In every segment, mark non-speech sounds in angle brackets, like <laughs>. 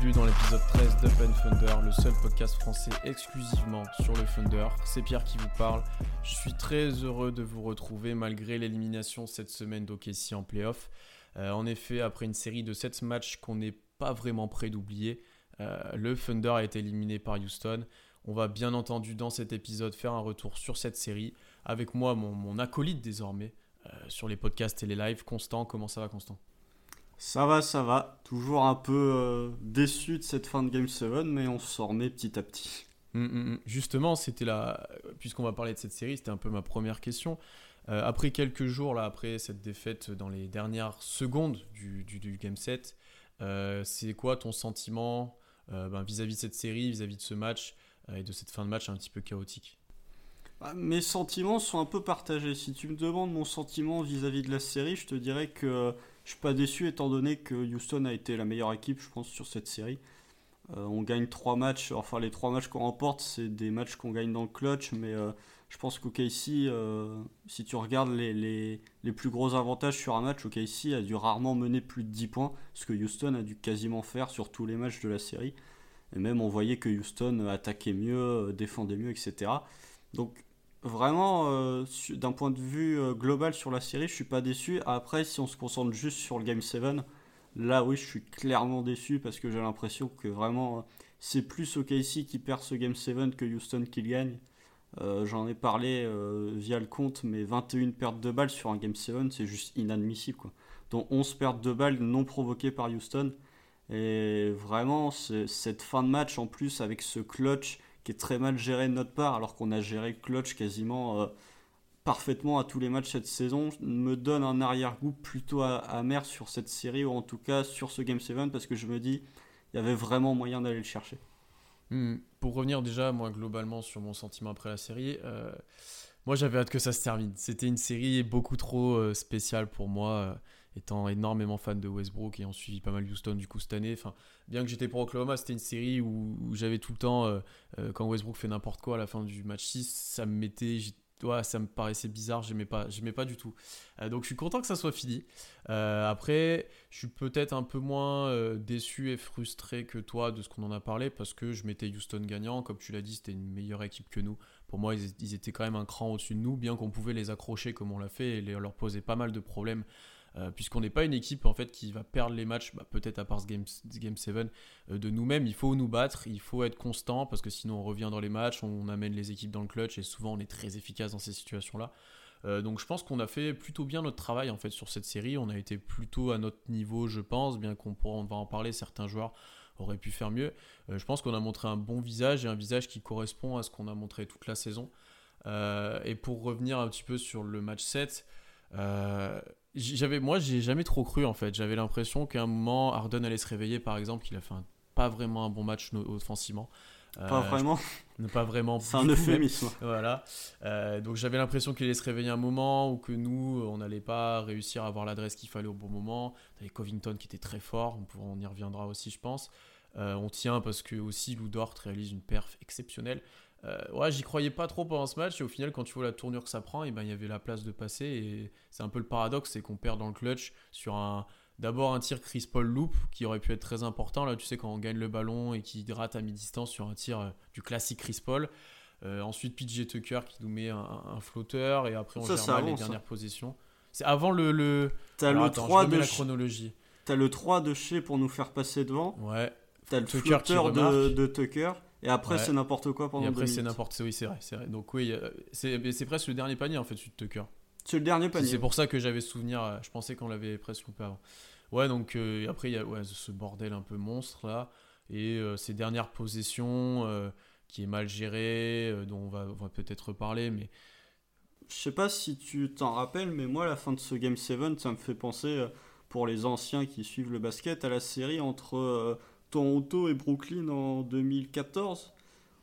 bienvenue dans l'épisode 13 d'Open Thunder, le seul podcast français exclusivement sur le Thunder. C'est Pierre qui vous parle. Je suis très heureux de vous retrouver malgré l'élimination cette semaine d'OKC en playoff. Euh, en effet, après une série de 7 matchs qu'on n'est pas vraiment prêt d'oublier, euh, le Thunder a été éliminé par Houston. On va bien entendu dans cet épisode faire un retour sur cette série. Avec moi, mon, acolyte désormais euh, sur les podcasts et les lives, Constant. Comment ça va, Constant? Ça va, ça va. Toujours un peu euh, déçu de cette fin de Game 7, mais on s'en remet petit à petit. Hum, hum, hum. Justement, c'était là, puisqu'on va parler de cette série, c'était un peu ma première question. Euh, après quelques jours, là, après cette défaite dans les dernières secondes du, du, Game 7, euh, c'est quoi ton sentiment ben, vis-à-vis de cette série, vis-à-vis de ce match et de cette fin de match un petit peu chaotique? Bah, Mes sentiments sont un peu partagés. Si tu me demandes mon sentiment vis-à-vis -vis de la série, je te dirais que je suis pas déçu étant donné que Houston a été la meilleure équipe, je pense, sur cette série. Euh, on gagne trois matchs, enfin les trois matchs qu'on remporte, c'est des matchs qu'on gagne dans le clutch, mais euh, je pense qu'OKC, euh, si tu regardes les, les, les, plus gros avantages sur un match, OKC a dû rarement mener plus de 10 points, ce que Houston a dû quasiment faire sur tous les matchs de la série. Et même on voyait que Houston attaquait mieux, défendait mieux, etc. Donc vraiment, euh, d'un point de vue euh, global sur la série, je suis pas déçu. Après, si on se concentre juste sur le Game 7, là oui, je suis clairement déçu parce que j'ai l'impression que vraiment euh, c'est plus OKC qui perd ce Game 7 que Houston qui le gagne. J'en ai parlé via le compte, mais 21 pertes de balles sur un Game 7, c'est juste inadmissible. Dont 11 pertes de balles non provoquées par Houston. Et vraiment, cette fin de match en plus avec ce clutch très mal géré de notre part, alors qu'on a géré clutch quasiment euh, parfaitement à tous les matchs cette saison, me donne un arrière-goût plutôt amer sur cette série, ou en tout cas sur ce Game 7, parce que je me dis, il y avait vraiment moyen d'aller le chercher. Hmm. Pour revenir déjà, moi, globalement, sur mon sentiment après la série, euh, moi, j'avais hâte que ça se termine. C'était une série beaucoup trop euh, spéciale pour moi étant énormément fan de Westbrook et ayant suivi pas mal Houston du coup cette année. Enfin, bien que j'étais pour Oklahoma, c'était une série où, j'avais tout le temps, euh, euh, quand Westbrook fait n'importe quoi à la fin du match 6, ça me mettait, ouais, ça me paraissait bizarre, j'aimais pas, j'aimais pas du tout. Euh, donc je suis content que ça soit fini. après, je suis peut-être un peu moins déçu et frustré que toi de ce qu'on en a parlé parce que je mettais Houston gagnant. Comme tu l'as dit, c'était une meilleure équipe que nous. Pour moi, ils, ils étaient quand même un cran au-dessus de nous, bien qu'on pouvait les accrocher comme on l'a fait et leur poser pas mal de problèmes euh, puisqu'on n'est pas une équipe en fait qui va perdre les matchs, bah, peut-être à part ce Game, game 7, euh, de nous-mêmes. Il faut nous battre, il faut être constant, parce que sinon on revient dans les matchs, on amène les équipes dans le clutch, et souvent on est très efficace dans ces situations-là. Euh, donc je pense qu'on a fait plutôt bien notre travail en fait sur cette série. On a été plutôt à notre niveau, je pense, bien qu'on on va en parler. Certains joueurs auraient pu faire mieux. je pense qu'on a montré un bon visage et un visage qui correspond à ce qu'on a montré toute la saison. et pour revenir un petit peu sur le match 7, j'avais, moi, j'ai jamais trop cru en fait. J'avais l'impression qu'à un moment, Harden allait se réveiller, par exemple, qu'il a fait pas vraiment un bon match offensivement. pas vraiment. pas vraiment. C'est un euphémisme. <laughs> Voilà. Euh, donc j'avais l'impression qu'il allait se réveiller un moment ou que nous, on n'allait pas réussir à avoir l'adresse qu'il fallait au bon moment. T'avais Covington qui était très fort. On, on y reviendra aussi, je pense. Euh, on tient parce que aussi Lou Dort réalise une perf exceptionnelle. Euh, ouais, j'y croyais pas trop pendant ce match et au final, quand tu vois la tournure que ça prend, eh ben il y avait la place de passer et c'est un peu le paradoxe, c'est qu'on perd dans le clutch sur un d'abord un tir Chris Paul loop qui aurait pu être très important là, tu sais quand on gagne le ballon et qui rate à mi-distance sur un tir euh, du classique Chris Paul. Euh, ensuite PJ Tucker qui nous met un, flotteur et après on gère mal les dernières positions. C'est avant le le T'as le 3 de la chronologie. T'as le 3 de chez pour nous faire passer devant. Ouais. T'as le flotteur de, de Tucker. Et après, c'est n'importe quoi pendant Et après, c'est n'importe quoi. Oui, c'est vrai, c'est vrai. Donc, oui, c'est presque le dernier panier en fait, celui de Tucker. C'est le dernier panier. C'est pour ça que j'avais souvenir. Euh, je pensais qu'on l'avait presque loupé avant. Ouais, donc euh, après, il y a ouais, ce bordel un peu monstre là. Et euh, ces dernières possessions qui est mal gérée, dont on va, va peut-être reparler. Mais je sais pas si tu t'en rappelles, mais moi, la fin de ce Game 7, ça me fait penser, pour les anciens qui suivent le basket, à la série entre Toronto et Brooklyn en 2014.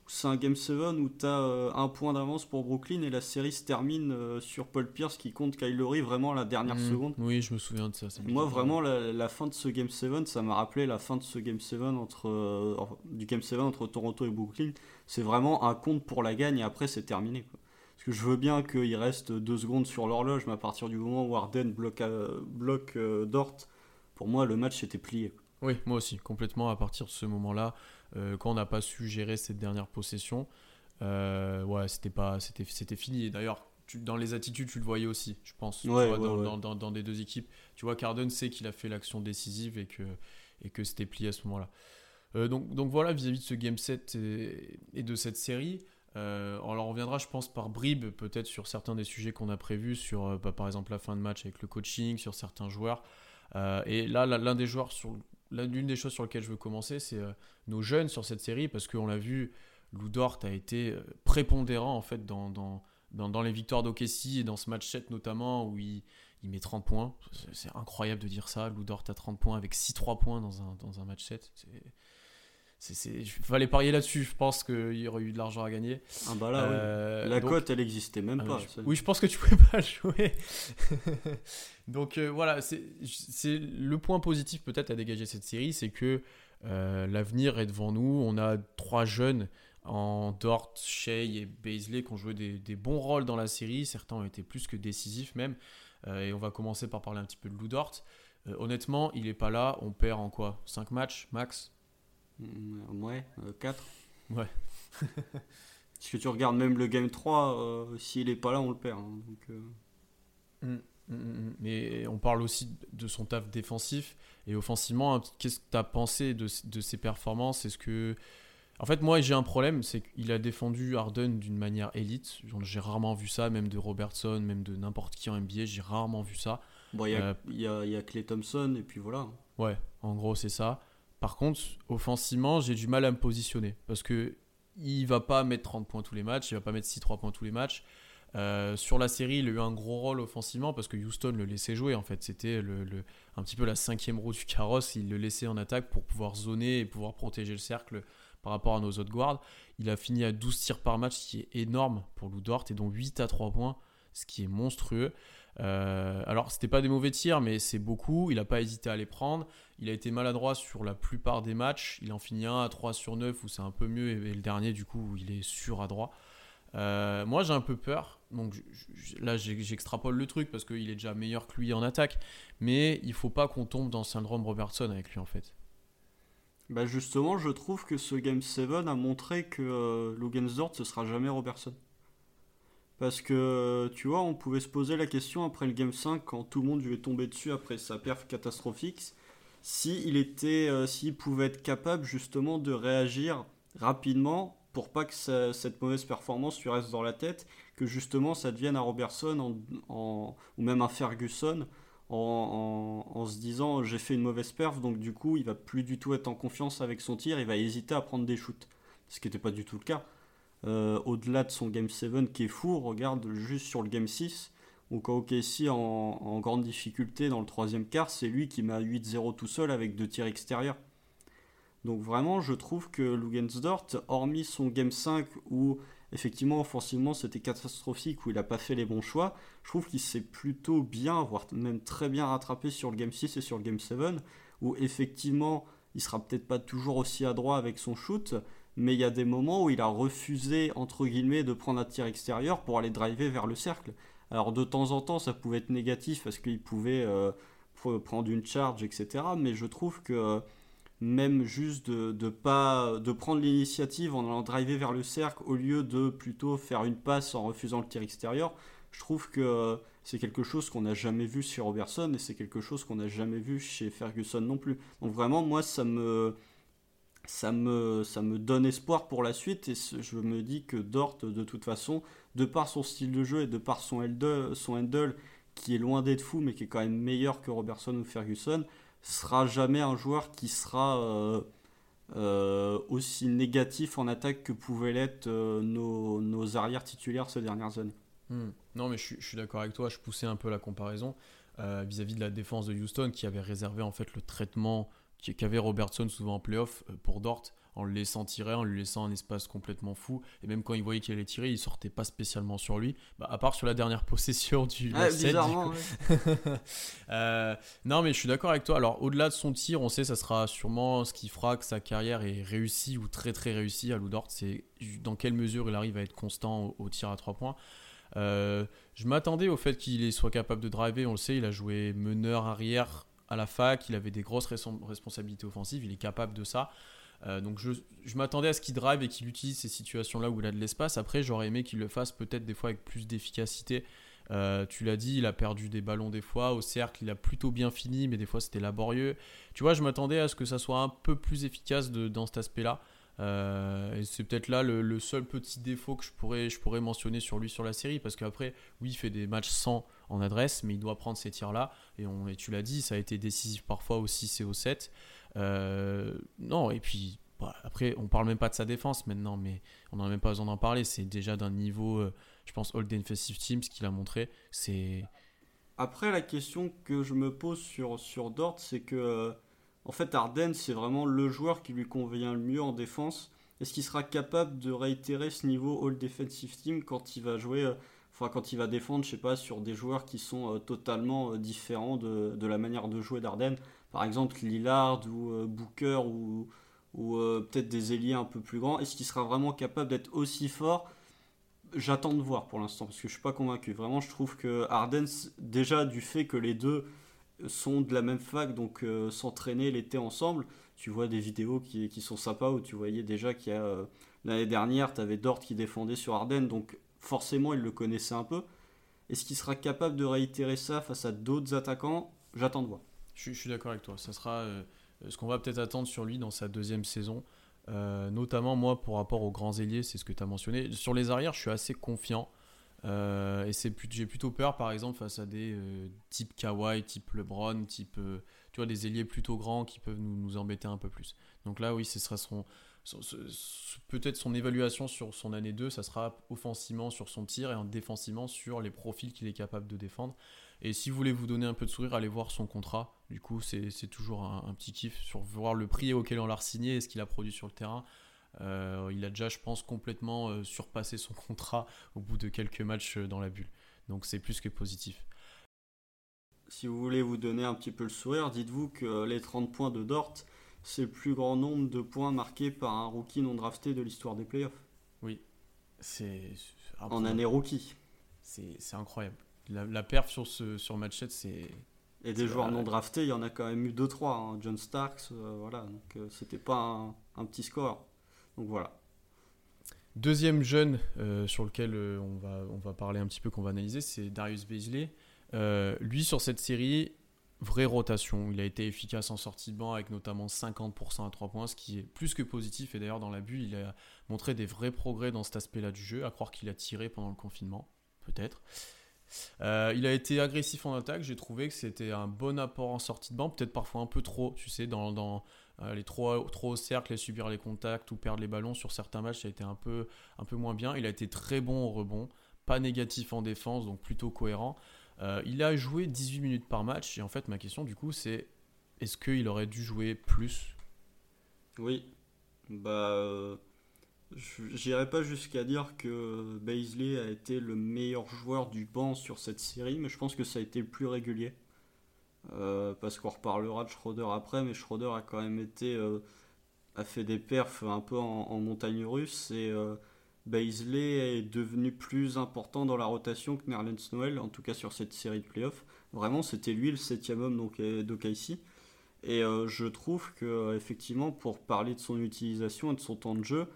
C'est un Game 7 où tu as euh, un point d'avance pour Brooklyn et la série se termine euh, sur Paul Pierce qui compte Kyle Lowry vraiment à la dernière mmh. seconde. Oui, je me souviens de ça. Moi, vraiment, la, fin de ce Game 7, ça m'a rappelé la fin de ce Game 7 entre, euh, du Game 7 entre Toronto et Brooklyn. C'est vraiment un compte pour la gagne et après, c'est terminé. Parce que je veux bien qu'il reste deux secondes sur l'horloge, mais à partir du moment où Arden bloque, bloque Dort, pour moi, le match était plié. Oui, moi aussi, complètement à partir de ce moment-là, quand on n'a pas su gérer cette dernière possession, ouais, c'était pas, c'était, c'était fini. Et d'ailleurs, dans les attitudes, tu le voyais aussi, je pense, dans, Dans, des deux équipes. Tu vois, Carden sait qu'il a fait l'action décisive et que, et que c'était plié à ce moment-là. Euh, donc, donc voilà, vis-à-vis de ce game set et, de cette série, euh, on en reviendra, je pense, par bribes, peut-être sur certains des sujets qu'on a prévus, sur euh, bah, par exemple la fin de match avec le coaching, sur certains joueurs. et là, l'un des joueurs, sur, l'une des choses sur lesquelles je veux commencer, c'est nos jeunes sur cette série, parce qu'on l'a vu, Lou Dort a été prépondérant en fait dans, dans, dans, les victoires d'Okessi et dans ce match 7 notamment, où il, il met 30 points. C'est incroyable de dire ça. Lou Dort a 30 points avec 6-3 points dans un, dans un match 7. C'est il fallait parier là-dessus. Je pense qu'il y aurait eu de l'argent à gagner. Ah bah là, euh, la cote, elle existait même ah, pas. oui, je pense que tu <laughs> pouvais pas jouer. <laughs> donc euh, voilà, c'est le point positif peut-être à dégager cette série, c'est que euh, l'avenir est devant nous. On a trois jeunes en Dort, Shea et Baisley qui ont joué des, des, bons rôles dans la série. Certains ont été plus que décisifs même. et on va commencer par parler un petit peu de Lou Dort. honnêtement, il est pas là. On perd en quoi? 5 matchs max? Ouais, 4. Euh, ouais. <laughs> Parce que tu regardes même le game 3, euh, s'il est pas là, on le perd. Hein, donc, euh. mm, mm, Mais on parle aussi de son taf défensif et offensivement. Qu'est-ce que tu as pensé de, de ses performances? Est-ce que. En fait, moi, j'ai un problème, c'est qu'il a défendu Harden d'une manière élite. J'ai rarement vu ça, même de Robertson, même de n'importe qui en NBA, j'ai rarement vu ça. Bon, il y, y, y, a Clay Thompson, et puis voilà. Ouais, en gros, c'est ça. Par contre, offensivement, j'ai du mal à me positionner parce que il va pas mettre 30 points tous les matchs, il va pas mettre 6-3 points tous les matchs. Euh, sur la série, il a eu un gros rôle offensivement parce que Houston le laissait jouer. En fait, c'était un petit peu la cinquième roue du carrosse. Il le laissait en attaque pour pouvoir zoner et pouvoir protéger le cercle par rapport à nos autres guards. Il a fini à 12 tirs par match, ce qui est énorme pour Lou Dort, et donc 8 à 3 points, ce qui est monstrueux. Euh, alors, c'était pas des mauvais tirs, mais c'est beaucoup. Il n'a pas hésité à les prendre. Il a été maladroit sur la plupart des matchs. Il en finit un à 3 sur 9 où c'est un peu mieux. Et, le dernier, du coup, il est sur. Euh, moi, j'ai un peu peur. Donc là, j'extrapole le truc parce qu'il est déjà meilleur que lui en attaque. Mais il faut pas qu'on tombe dans le syndrome Robertson avec lui, en fait. Bah justement, je trouve que ce Game 7 a montré que euh, Logan Zort, ce sera jamais Robertson. Parce que, tu vois, on pouvait se poser la question après le Game 5, quand tout le monde lui est tombé dessus après sa perf catastrophique, s'il était, euh, pouvait être capable justement de réagir rapidement pour pas que cette mauvaise performance lui reste dans la tête, que justement ça devienne un Robertson ou même un Ferguson en, en se disant j'ai fait une mauvaise perf, donc du coup il va plus du tout être en confiance avec son tir, il va hésiter à prendre des shoots. Ce qui n'était pas du tout le cas. Euh, au-delà de son Game 7 qui est fou, regarde juste sur le Game 6, où quand en, en grande difficulté dans le troisième quart, c'est lui qui met 8-0 tout seul avec deux tirs extérieurs. Donc vraiment, je trouve que Lugensdort, hormis son Game 5 où effectivement offensivement c'était catastrophique, où il n'a pas fait les bons choix, je trouve qu'il s'est plutôt bien, voire même très bien rattrapé sur le Game 6 et sur le Game 7, où effectivement il sera peut-être pas toujours aussi adroit avec son shoot, mais il y a des moments où il a refusé, entre guillemets, de prendre un tir extérieur pour aller driver vers le cercle. Alors de temps en temps, ça pouvait être négatif parce qu'il pouvait euh, prendre une charge, etc. Mais je trouve que même juste de, pas, de prendre l'initiative en allant driver vers le cercle au lieu de plutôt faire une passe en refusant le tir extérieur, je trouve que c'est quelque chose qu'on n'a jamais vu chez Robertson et c'est quelque chose qu'on n'a jamais vu chez Ferguson non plus. Donc vraiment, moi, ça me ça me, ça me donne espoir pour la suite et je me dis que Dort, de toute façon, de par son style de jeu et de par son handle, son qui est loin d'être fou mais qui est quand même meilleur que Robertson ou Ferguson, sera jamais un joueur qui sera euh, euh, aussi négatif en attaque que pouvaient l'être euh, nos, arrières titulaires ces dernières années. Hmm. Non mais je, je suis d'accord avec toi, je poussais un peu la comparaison vis-à-vis -vis de la défense de Houston qui avait réservé en fait le traitement qu'avait Robertson souvent en playoff euh, pour Dort en le laissant tirer, en lui laissant un espace complètement fou. Et même quand il voyait qu'il allait tirer, il sortait pas spécialement sur lui. Bah, à part sur la dernière <laughs> possession du ah, bizarrement, <laughs> euh, non, mais je suis d'accord avec toi. Alors, au-delà de son tir, on sait que ça sera sûrement ce qui fera que sa carrière est réussie ou très très réussie à Lou Dort. C'est dans quelle mesure il arrive à être constant au, tir à 3 points. Euh, je m'attendais au fait qu'il soit capable de driver. On le sait, il a joué meneur arrière à la fac, il avait des grosses responsabilités offensives, il est capable de ça. Euh, donc je, m'attendais à ce qu'il drive et qu'il utilise ces situations-là où il a de l'espace. Après, j'aurais aimé qu'il le fasse peut-être des fois avec plus d'efficacité. Euh, tu l'as dit, il a perdu des ballons des fois. Au cercle, il a plutôt bien fini, mais des fois c'était laborieux. Tu vois, je m'attendais à ce que ça soit un peu plus efficace dans cet aspect-là. Euh, et c'est peut-être là le, seul petit défaut que je pourrais, je pourrais mentionner sur lui sur la série, parce qu'après, oui, il fait des matchs sans en adresse, mais il doit prendre ces tirs-là. Et, tu l'as dit, ça a été décisif parfois au 6 et au 7. Euh, non, et puis bah, après, on parle même pas de sa défense maintenant, mais on n'a même pas besoin d'en parler. C'est déjà d'un niveau, euh, je pense, All Defensive Team, ce qu'il a montré. C'est. Après, la question que je me pose sur, sur Dort, c'est que en fait, Arden, c'est vraiment le joueur qui lui convient le mieux en défense. Est-ce qu'il sera capable de réitérer ce niveau All Defensive Team quand il va jouer, euh, quand il va défendre, je sais pas, sur des joueurs qui sont euh, totalement euh, différents de, de, la manière de jouer d'Arden Par exemple, Lillard ou Booker ou, ou peut-être des ailiers un peu plus grands. Est-ce qu'il sera vraiment capable d'être aussi fort? J'attends de voir pour l'instant parce que je suis pas convaincu. Vraiment, je trouve que Arden, déjà du fait que les deux sont de la même fac, donc euh, s'entraîner l'été ensemble. Tu vois des vidéos qui, qui, sont sympas où tu voyais déjà qu'il y a euh, l'année dernière, tu avais Dort qui défendait sur Ardennes, donc forcément il le connaissait un peu. Est-ce qu'il sera capable de réitérer ça face à d'autres attaquants? J'attends de voir. Je, suis d'accord avec toi. Ça sera euh, ce qu'on va peut-être attendre sur lui dans sa deuxième saison. notamment moi pour rapport aux grands ailiers, c'est ce que tu as mentionné. Sur les arrières, je suis assez confiant. Euh, et c'est j'ai plutôt peur, par exemple, face à des euh, types Kawhi, type LeBron, type euh, tu vois des ailiers plutôt grands qui peuvent nous, embêter un peu plus. Donc là, oui, ce sera peut-être son évaluation sur son année 2, ça sera offensivement sur son tir et en défensivement sur les profils qu'il est capable de défendre. Et si vous voulez vous donner un peu de sourire, allez voir son contrat. Du coup, c'est toujours un, petit kiff sur voir le prix auquel on l'a signé et ce qu'il a produit sur le terrain. Euh, il a déjà, je pense, complètement euh, surpassé son <laughs> contrat au bout de quelques matchs euh, dans la bulle. Donc c'est plus que positif. Si vous voulez vous donner un petit peu le sourire, dites-vous que les 30 points de Dort, c'est le plus grand nombre de points marqués par un rookie non drafté de l'histoire des playoffs. Oui, c'est. En année rookie. C'est incroyable. La, perf sur ce sur match 7, c'est. Et des joueurs non draftés, il y en a quand même eu 2-3. Hein. John Starks, voilà. Donc c'était pas un, un, petit score. Donc voilà. Deuxième jeune euh, sur lequel euh, on, va, on va parler un petit peu, qu'on va analyser, c'est Darius Beasley. Euh, lui, sur cette série, vraie rotation. Il a été efficace en sortie de banc avec notamment 50% à 3 points, ce qui est plus que positif. Et d'ailleurs, dans la bulle, il a montré des vrais progrès dans cet aspect-là du jeu, à croire qu'il a tiré pendant le confinement, peut-être. il a été agressif en attaque, j'ai trouvé que c'était un bon apport en sortie de banc, peut-être parfois un peu trop, tu sais, dans, dans, aller trop, trop au et subir les contacts ou perdre les ballons sur certains matchs, ça a été un peu, un peu moins bien. Il a été très bon au rebond, pas négatif en défense, donc plutôt cohérent. Euh, il a joué 18 minutes par match, et en fait, ma question du coup, c'est est-ce qu'il aurait dû jouer plus? Oui. Bah. Euh, j'irai pas jusqu'à dire que Baisley a été le meilleur joueur du banc sur cette série, mais je pense que ça a été le plus régulier. Euh, parce qu'on reparlera de Schroeder après, mais Schroeder a quand même été euh, a fait des perfs un peu en, montagne russe et Baisley est devenu plus important dans la rotation que Nerlens Noel, en tout cas sur cette série de playoffs. Vraiment, c'était lui le septième homme donc d'OKC. Et je trouve que effectivement, pour parler de son utilisation et de son temps de jeu,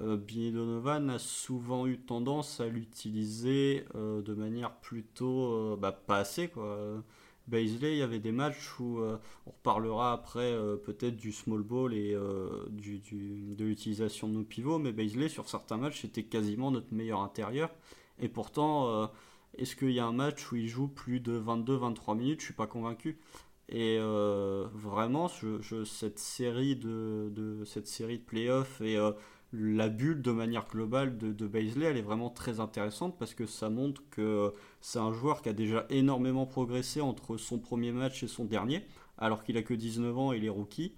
Billy Donovan a souvent eu tendance à l'utiliser de manière plutôt bah, pas assez quoi. Baisley, il y avait des matchs où euh, on reparlera après euh, peut-être du small ball et euh, de l'utilisation de nos pivots, mais Baisley sur certains matchs c'était quasiment notre meilleur intérieur. Et pourtant, est-ce qu'il y a un match où il joue plus de 22-23 minutes? Je suis pas convaincu. Et vraiment, cette série de, de, cette série de playoffs et la bulle de manière globale de, de Baisley, elle est vraiment très intéressante parce que ça montre que c'est un joueur qui a déjà énormément progressé entre son premier match et son dernier, alors qu'il a que 19 ans et il est rookie.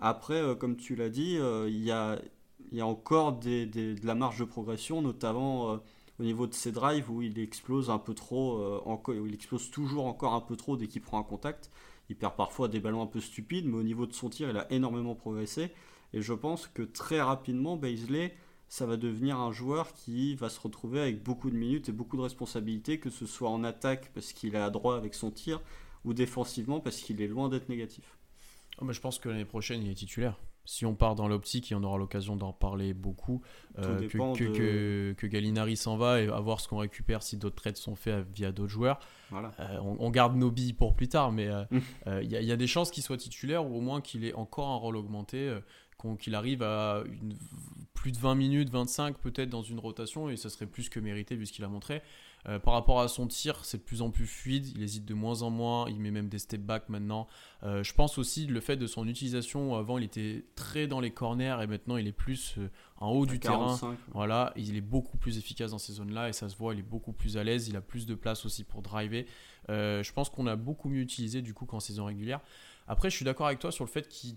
Après, euh, comme tu l'as dit, euh, il y, a, encore de la marge de progression, notamment euh, au niveau de ses drives où il explose un peu trop, il explose toujours encore un peu trop dès qu'il prend un contact. Il perd parfois des ballons un peu stupides, mais au niveau de son tir, il a énormément progressé. Et je pense que très rapidement, Baisley, ça va devenir un joueur qui va se retrouver avec beaucoup de minutes et beaucoup de responsabilités, que ce soit en attaque parce qu'il est à droit avec son tir, ou défensivement parce qu'il est loin d'être négatif. Oh, je pense que l'année prochaine, il est titulaire si on part dans l'optique, et on aura l'occasion d'en parler beaucoup, euh, que, que, Gallinari s'en va et à voir ce qu'on récupère si d'autres trades sont faits via d'autres joueurs. Euh, on, garde nos billes pour plus tard, mais euh, <laughs> il y, a des chances qu'il soit titulaire ou au moins qu'il ait encore un rôle augmenté, qu'il arrive à plus de 20 minutes, 25 peut-être dans une rotation, et ça serait plus que mérité vu ce qu'il a montré. Euh, par rapport à son tir, c'est de plus en plus fluide, il hésite de moins en moins, il met même des step back maintenant. Euh, je pense aussi le fait de son utilisation, avant il était très dans les corners et maintenant il est plus euh, en haut du terrain. Voilà, il est beaucoup plus efficace dans ces zones-là et ça se voit, il est beaucoup plus à l'aise, il a plus de place aussi pour driver. je pense qu'on a beaucoup mieux utilisé du coup qu'en saison régulière. Après, je suis d'accord avec toi sur le fait qu'il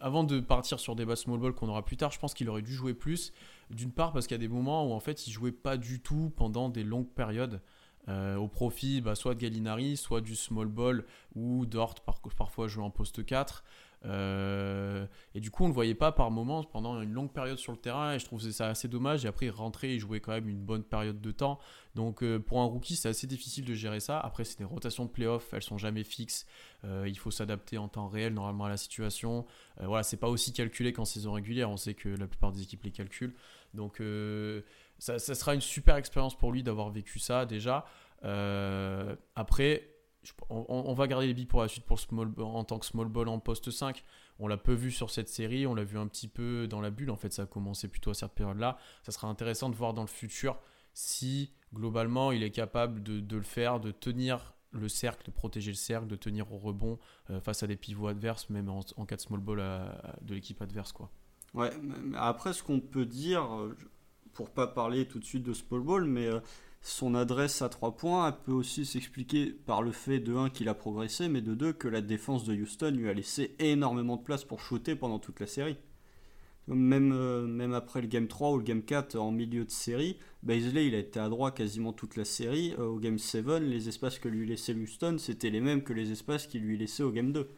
avant de partir sur des bas small ball qu'on aura plus tard, je pense qu'il aurait dû jouer plus. D'une part parce qu'il y a des moments où en fait il jouait pas du tout pendant des longues périodes. Euh, au profit bah, soit de Gallinari, soit du small ball ou Dort par, parfois jouer en poste 4. Euh, et du coup, on ne le voyait pas par moments pendant une longue période sur le terrain. Et je trouve ça assez dommage. Et après, il rentrait, il jouait quand même une bonne période de temps. Donc, euh, pour un rookie, c'est assez difficile de gérer ça. Après, c'est des rotations de playoff, elles sont jamais fixes. Euh, il faut s'adapter en temps réel, normalement, à la situation. voilà, c'est pas aussi calculé qu'en saison régulière. On sait que la plupart des équipes les calculent. Donc, ça, ça, sera une super expérience pour lui d'avoir vécu ça déjà. après, on, va garder les billes pour la suite pour small, en tant que small ball en poste 5. On l'a peu vu sur cette série, on l'a vu un petit peu dans la bulle. En fait, ça a commencé plutôt à cette période-là. Ça sera intéressant de voir dans le futur si globalement il est capable de, le faire, de tenir le cercle, de protéger le cercle, de tenir au rebond euh, face à des pivots adverses, même en, cas de small ball de l'équipe adverse. Quoi. Ouais, après, ce qu'on peut dire, euh, pour pas parler tout de suite de small ball, mais. Euh, son adresse à 3 points peut aussi s'expliquer par le fait de 1 qu'il a progressé, mais de 2 que la défense de Houston lui a laissé énormément de place pour shooter pendant toute la série. Même, euh, après le Game 3 ou le Game 4 en milieu de série, Baisley il a été à droit quasiment toute la série. Euh, au Game 7, les espaces que lui laissait Houston, c'était les mêmes que les espaces qu'il lui laissait au Game 2.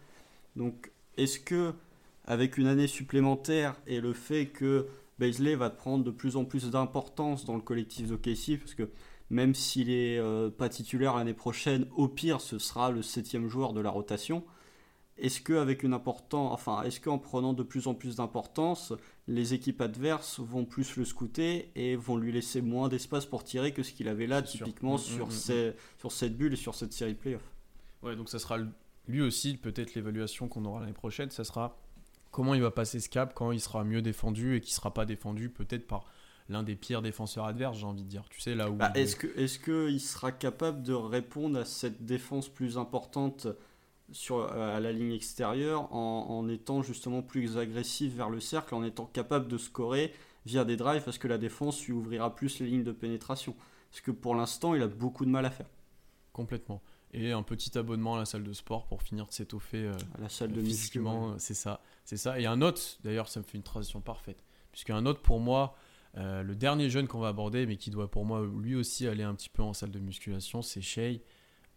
Donc est-ce que avec une année supplémentaire et le fait que Baisley va prendre de plus en plus d'importance dans le collectif de Casey, parce que même s'il est euh, pas titulaire l'année prochaine, au pire, ce sera le septième joueur de la rotation. Est-ce qu'avec une important, enfin, est-ce qu'en prenant de plus en plus d'importance, les équipes adverses vont plus le scouter et vont lui laisser moins d'espace pour tirer que ce qu'il avait là, typiquement mm, sur, mm, mm, sur cette bulle et sur cette série de playoffs? Ouais, donc ça sera lui aussi, peut-être l'évaluation qu'on aura l'année prochaine, ça sera comment il va passer ce cap quand il sera mieux défendu et qui sera pas défendu peut-être par l'un des pires défenseurs adverses, j'ai envie de dire. Tu sais, là où. Bah, est-ce qu'il est que sera capable de répondre à cette défense plus importante sur, euh, à la ligne extérieure en, étant justement plus agressif vers le cercle, en étant capable de scorer via des drives parce que la défense lui ouvrira plus les lignes de pénétration? Parce que pour l'instant, il a beaucoup de mal à faire. Complètement. Et un petit abonnement à la salle de sport pour finir de s'étoffer euh, à la salle de physiquement, c'est ça, c'est ça. Et un autre, d'ailleurs, ça me fait une transition parfaite, puisqu'un autre pour moi, euh, le dernier jeune qu'on va aborder, mais qui doit pour moi lui aussi aller un petit peu en salle de musculation, c'est Shay.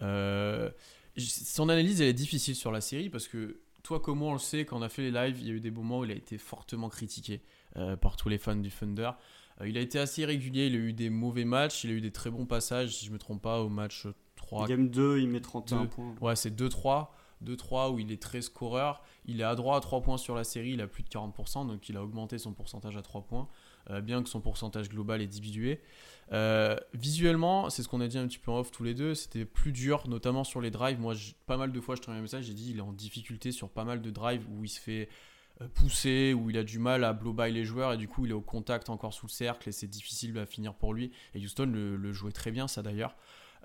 Euh, son analyse elle est difficile sur la série parce que toi comme moi on le sait, quand on a fait les lives, il y a eu des moments où il a été fortement critiqué euh, par tous les fans du Thunder. il a été assez régulier, il a eu des mauvais matchs, il a eu des très bons passages, si je ne me trompe pas, au match 3. Game 2, il met 31 points. Ouais, c'est 2-3. 2-3 où il est très scoreur. Il est à droit à 3 points sur la série, il a plus de 40%, donc il a augmenté son pourcentage à 3 points. Euh, bien que son pourcentage global est diminué. Euh, visuellement, c'est ce qu'on a dit un petit peu en off tous les deux, c'était plus dur, notamment sur les drives. Moi, pas mal de fois, je te un message, j'ai dit il est en difficulté sur pas mal de drives où il se fait euh, pousser, où il a du mal à blow by les joueurs et du coup il est au contact encore sous le cercle et c'est difficile à finir pour lui. Et Houston le jouait très bien, ça d'ailleurs.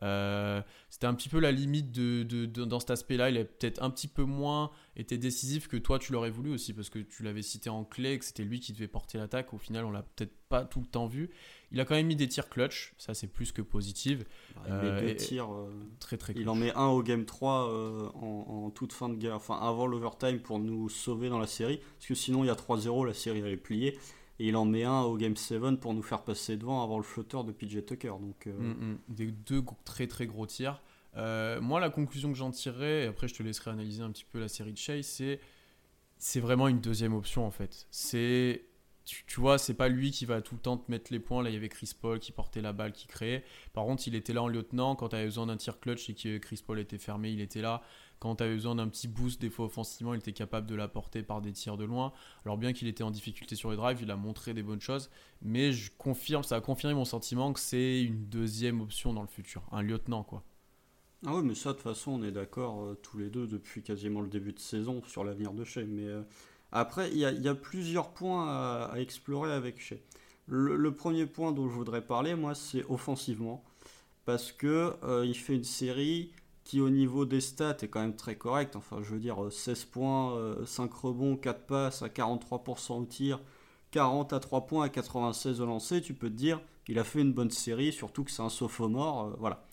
Euh, c'était un petit peu la limite de, dans cet aspect-là. Il a peut-être un petit peu moins été décisif que toi tu l'aurais voulu aussi parce que tu l'avais cité en clé, que c'était lui qui devait porter l'attaque. Au final, on l'a peut-être pas tout le temps vu. Il a quand même mis des tirs clutch, ça c'est plus que positif. Bah, il met deux euh, tirs. Euh, très très. Il en met un au game 3 en, toute fin de guerre, enfin avant l'overtime pour nous sauver dans la série, parce que sinon il y a 3-0, la série allait plier. Et il en met un au Game 7 pour nous faire passer devant avant le flotteur de PJ Tucker. Donc, euh, mm, mm. Des deux très très gros tirs. Euh, moi, la conclusion que j'en tirerai, et après je te laisserai analyser un petit peu la série de Chase, c'est c'est vraiment une deuxième option en fait. C'est tu, vois, c'est pas lui qui va tout le temps te mettre les points. Là, il y avait Chris Paul qui portait la balle, qui créait. Par contre, il était là en lieutenant. Quand tu avais besoin d'un tir clutch et que Chris Paul était fermé, il était là. Quand tu avais besoin d'un petit boost, des fois offensivement, il était capable de l'apporter par des tirs de loin. Alors, bien qu'il était en difficulté sur les drives, il a montré des bonnes choses. Mais je confirme, ça a confirmé mon sentiment que c'est une deuxième option dans le futur. Un lieutenant, quoi. Ah oui, mais ça, de toute façon, on est d'accord euh, tous les deux depuis quasiment le début de saison sur l'avenir de Shea. Mais. Euh, après, il y, a plusieurs points à, explorer avec Shea. Le, premier point dont je voudrais parler, moi, c'est offensivement. Parce que euh, il fait une série qui, au niveau des stats, est quand même très correcte. Enfin, je veux dire, 16 points, 5 euh, rebonds, 4 passes à 43% au tir, 40 à 3 points à 96 au lancer. Tu peux te dire, il a fait une bonne série, surtout que c'est un sophomore. Euh, voilà.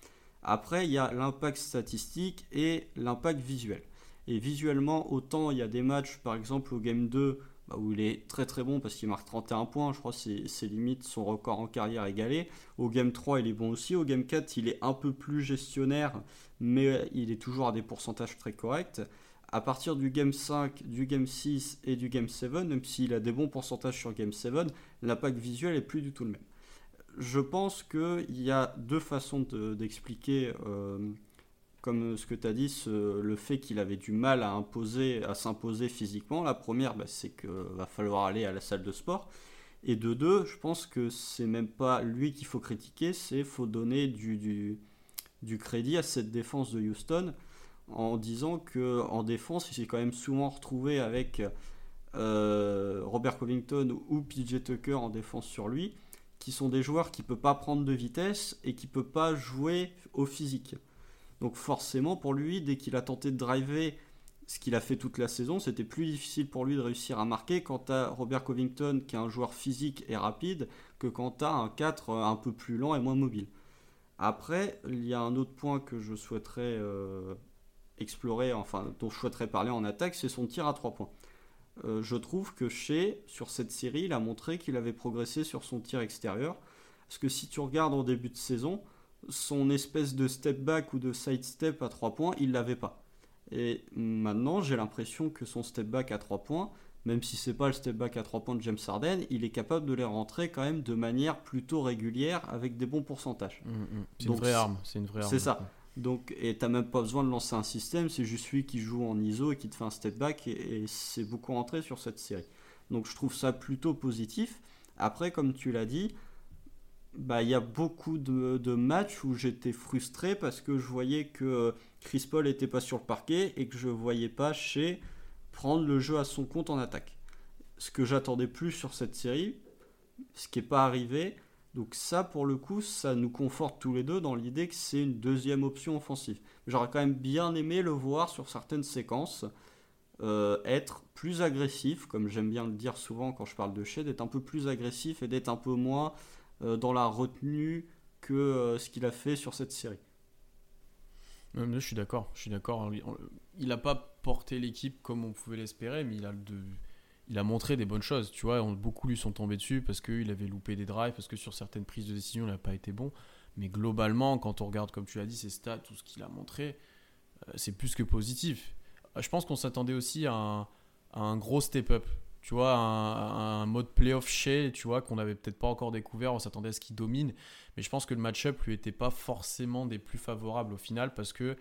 Après, il y a l'impact statistique et l'impact visuel. Et visuellement, autant il y a des matchs, par exemple au Game 2, bah, où il est très très bon parce qu'il marque 31 points, je crois que c'est limite son record en carrière égalé. Au Game 3, il est bon aussi. Au Game 4, il est un peu plus gestionnaire, mais il est toujours à des pourcentages très corrects. À partir du Game 5, du Game 6 et du Game 7, même s'il a des bons pourcentages sur Game 7, l'impact visuel est plus du tout le même. Je pense qu'il y a deux façons d'expliquer euh, comme ce que tu as dit, le fait qu'il avait du mal à imposer, à s'imposer physiquement. La première, bah, c'est qu'il va falloir aller à la salle de sport. Et de deux, je pense que c'est même pas lui qu'il faut critiquer, c'est faut donner du, du, crédit à cette défense de Houston en disant que en défense, il s'est quand même souvent retrouvé avec euh, Robert Covington ou PJ Tucker en défense sur lui, qui sont des joueurs qui ne peuvent pas prendre de vitesse et qui ne peuvent pas jouer au physique. Donc forcément, pour lui, dès qu'il a tenté de driver ce qu'il a fait toute la saison, c'était plus difficile pour lui de réussir à marquer quand tu as Robert Covington qui est un joueur physique et rapide que quand tu as un 4 euh, un peu plus lent et moins mobile. Après, il y a un autre point que je souhaiterais euh, explorer, enfin dont je souhaiterais parler en attaque, c'est son tir à 3 points. Euh, je trouve que chez, sur cette série, il a montré qu'il avait progressé sur son tir extérieur. Parce que si tu regardes en début de saison, son espèce de step back ou de side step à 3 points, il l'avait pas. Et maintenant, j'ai l'impression que son step back à 3 points, même si c'est pas le step back à 3 points de James Harden, il est capable de les rentrer quand même de manière plutôt régulière avec des bons pourcentages. Mm, mm. C'est une vraie arme, c'est une vraie C'est ça. Donc, et t'as même pas besoin de lancer un système, c'est juste lui qui joue en ISO et qui te fait un step back et, et c'est beaucoup rentré sur cette série. Donc je trouve ça plutôt positif. Après, comme tu l'as dit, bah, il y a beaucoup de, matchs où j'étais frustré parce que je voyais que Chris Paul n'était pas sur le parquet et que je ne voyais pas chez prendre le jeu à son compte en attaque. Ce que j'attendais plus sur cette série, ce qui n'est pas arrivé. Donc ça, pour le coup, ça nous conforte tous les deux dans l'idée que c'est une deuxième option offensive. J'aurais quand même bien aimé le voir sur certaines séquences. Euh, être plus agressif, comme j'aime bien le dire souvent quand je parle de Shea, d'être un peu plus agressif et d'être un peu moins euh, dans la retenue que euh, ce qu'il a fait sur cette série. je suis d'accord, je suis d'accord. Il n'a pas porté l'équipe comme on pouvait l'espérer, mais il a, de, il a montré des bonnes choses. Tu vois, beaucoup lui sont tombés dessus parce qu'il avait loupé des drives, parce que sur certaines prises de décision, il n'a pas été bon. Mais globalement, quand on regarde, comme tu l'as dit, ses stats, tout ce qu'il a montré, euh, c'est plus que positif. Je pense qu'on s'attendait aussi à un gros step-up tu vois, un, mode playoff chez, tu vois, qu'on n'avait peut-être pas encore découvert, on s'attendait à ce qu'il domine. Mais je pense que le match-up lui était pas forcément des plus favorables au final parce que,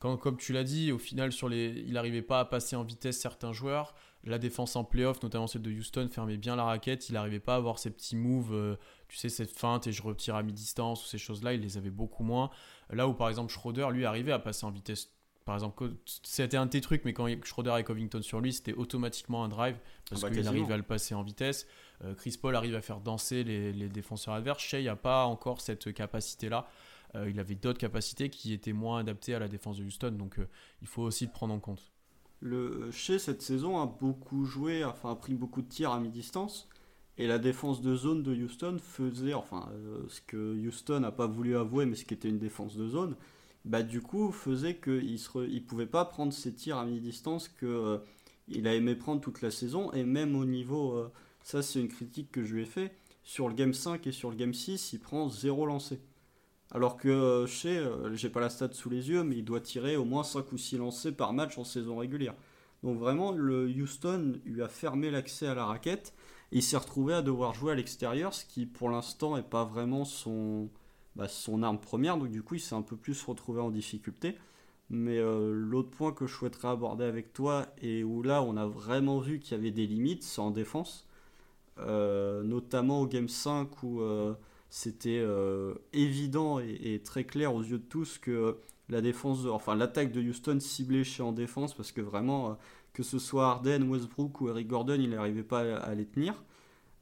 comme tu l'as dit, au final, il n'arrivait pas à passer en vitesse certains joueurs. La défense en playoff, notamment celle de Houston, fermait bien la raquette. Il n'arrivait pas à avoir ces petits moves, euh, tu sais, cette feinte et je retire à mi-distance ou ces choses-là, il les avait beaucoup moins. Là où, par exemple, Schroeder, lui, arrivait à passer en vitesse par exemple, c'était un de tes trucs, mais quand Schroeder et Covington sur lui, c'était automatiquement un drive parce ah bah, qu'il arrive à le passer en vitesse. Euh, Chris Paul arrive à faire danser les, défenseurs adverses. Shea n'a pas encore cette capacité-là. Euh, il avait d'autres capacités qui étaient moins adaptées à la défense de Houston, donc euh, il faut aussi le prendre en compte. Le Shea cette saison a beaucoup joué, enfin a pris beaucoup de tirs à mi-distance. Et la défense de zone de Houston faisait, enfin, ce que Houston n'a pas voulu avouer, mais ce qui était une défense de zone, bah, du coup, faisait qu'il ne pouvait pas prendre ses tirs à mi-distance qu'il euh, a aimé prendre toute la saison. Et même au niveau, euh, ça c'est une critique que je lui ai fait, sur le Game 5 et sur le Game 6, il prend zéro lancé. Alors que euh, chez, j'ai pas la stat sous les yeux, mais il doit tirer au moins 5 ou 6 lancés par match en saison régulière. Donc vraiment, le Houston lui a fermé l'accès à la raquette. Et il s'est retrouvé à devoir jouer à l'extérieur, ce qui pour l'instant n'est pas vraiment son, bah, son arme première. Donc du coup, il s'est un peu plus retrouvé en difficulté. Mais euh, l'autre point que je souhaiterais aborder avec toi, et où là on a vraiment vu qu'il y avait des limites, c'est en défense. Euh, notamment au Game 5 où euh, c'était évident et, très clair aux yeux de tous que la défense, enfin l'attaque de Houston ciblait chez en défense parce que vraiment, que ce soit Harden, Westbrook ou Eric Gordon, il n'arrivait pas à, les tenir.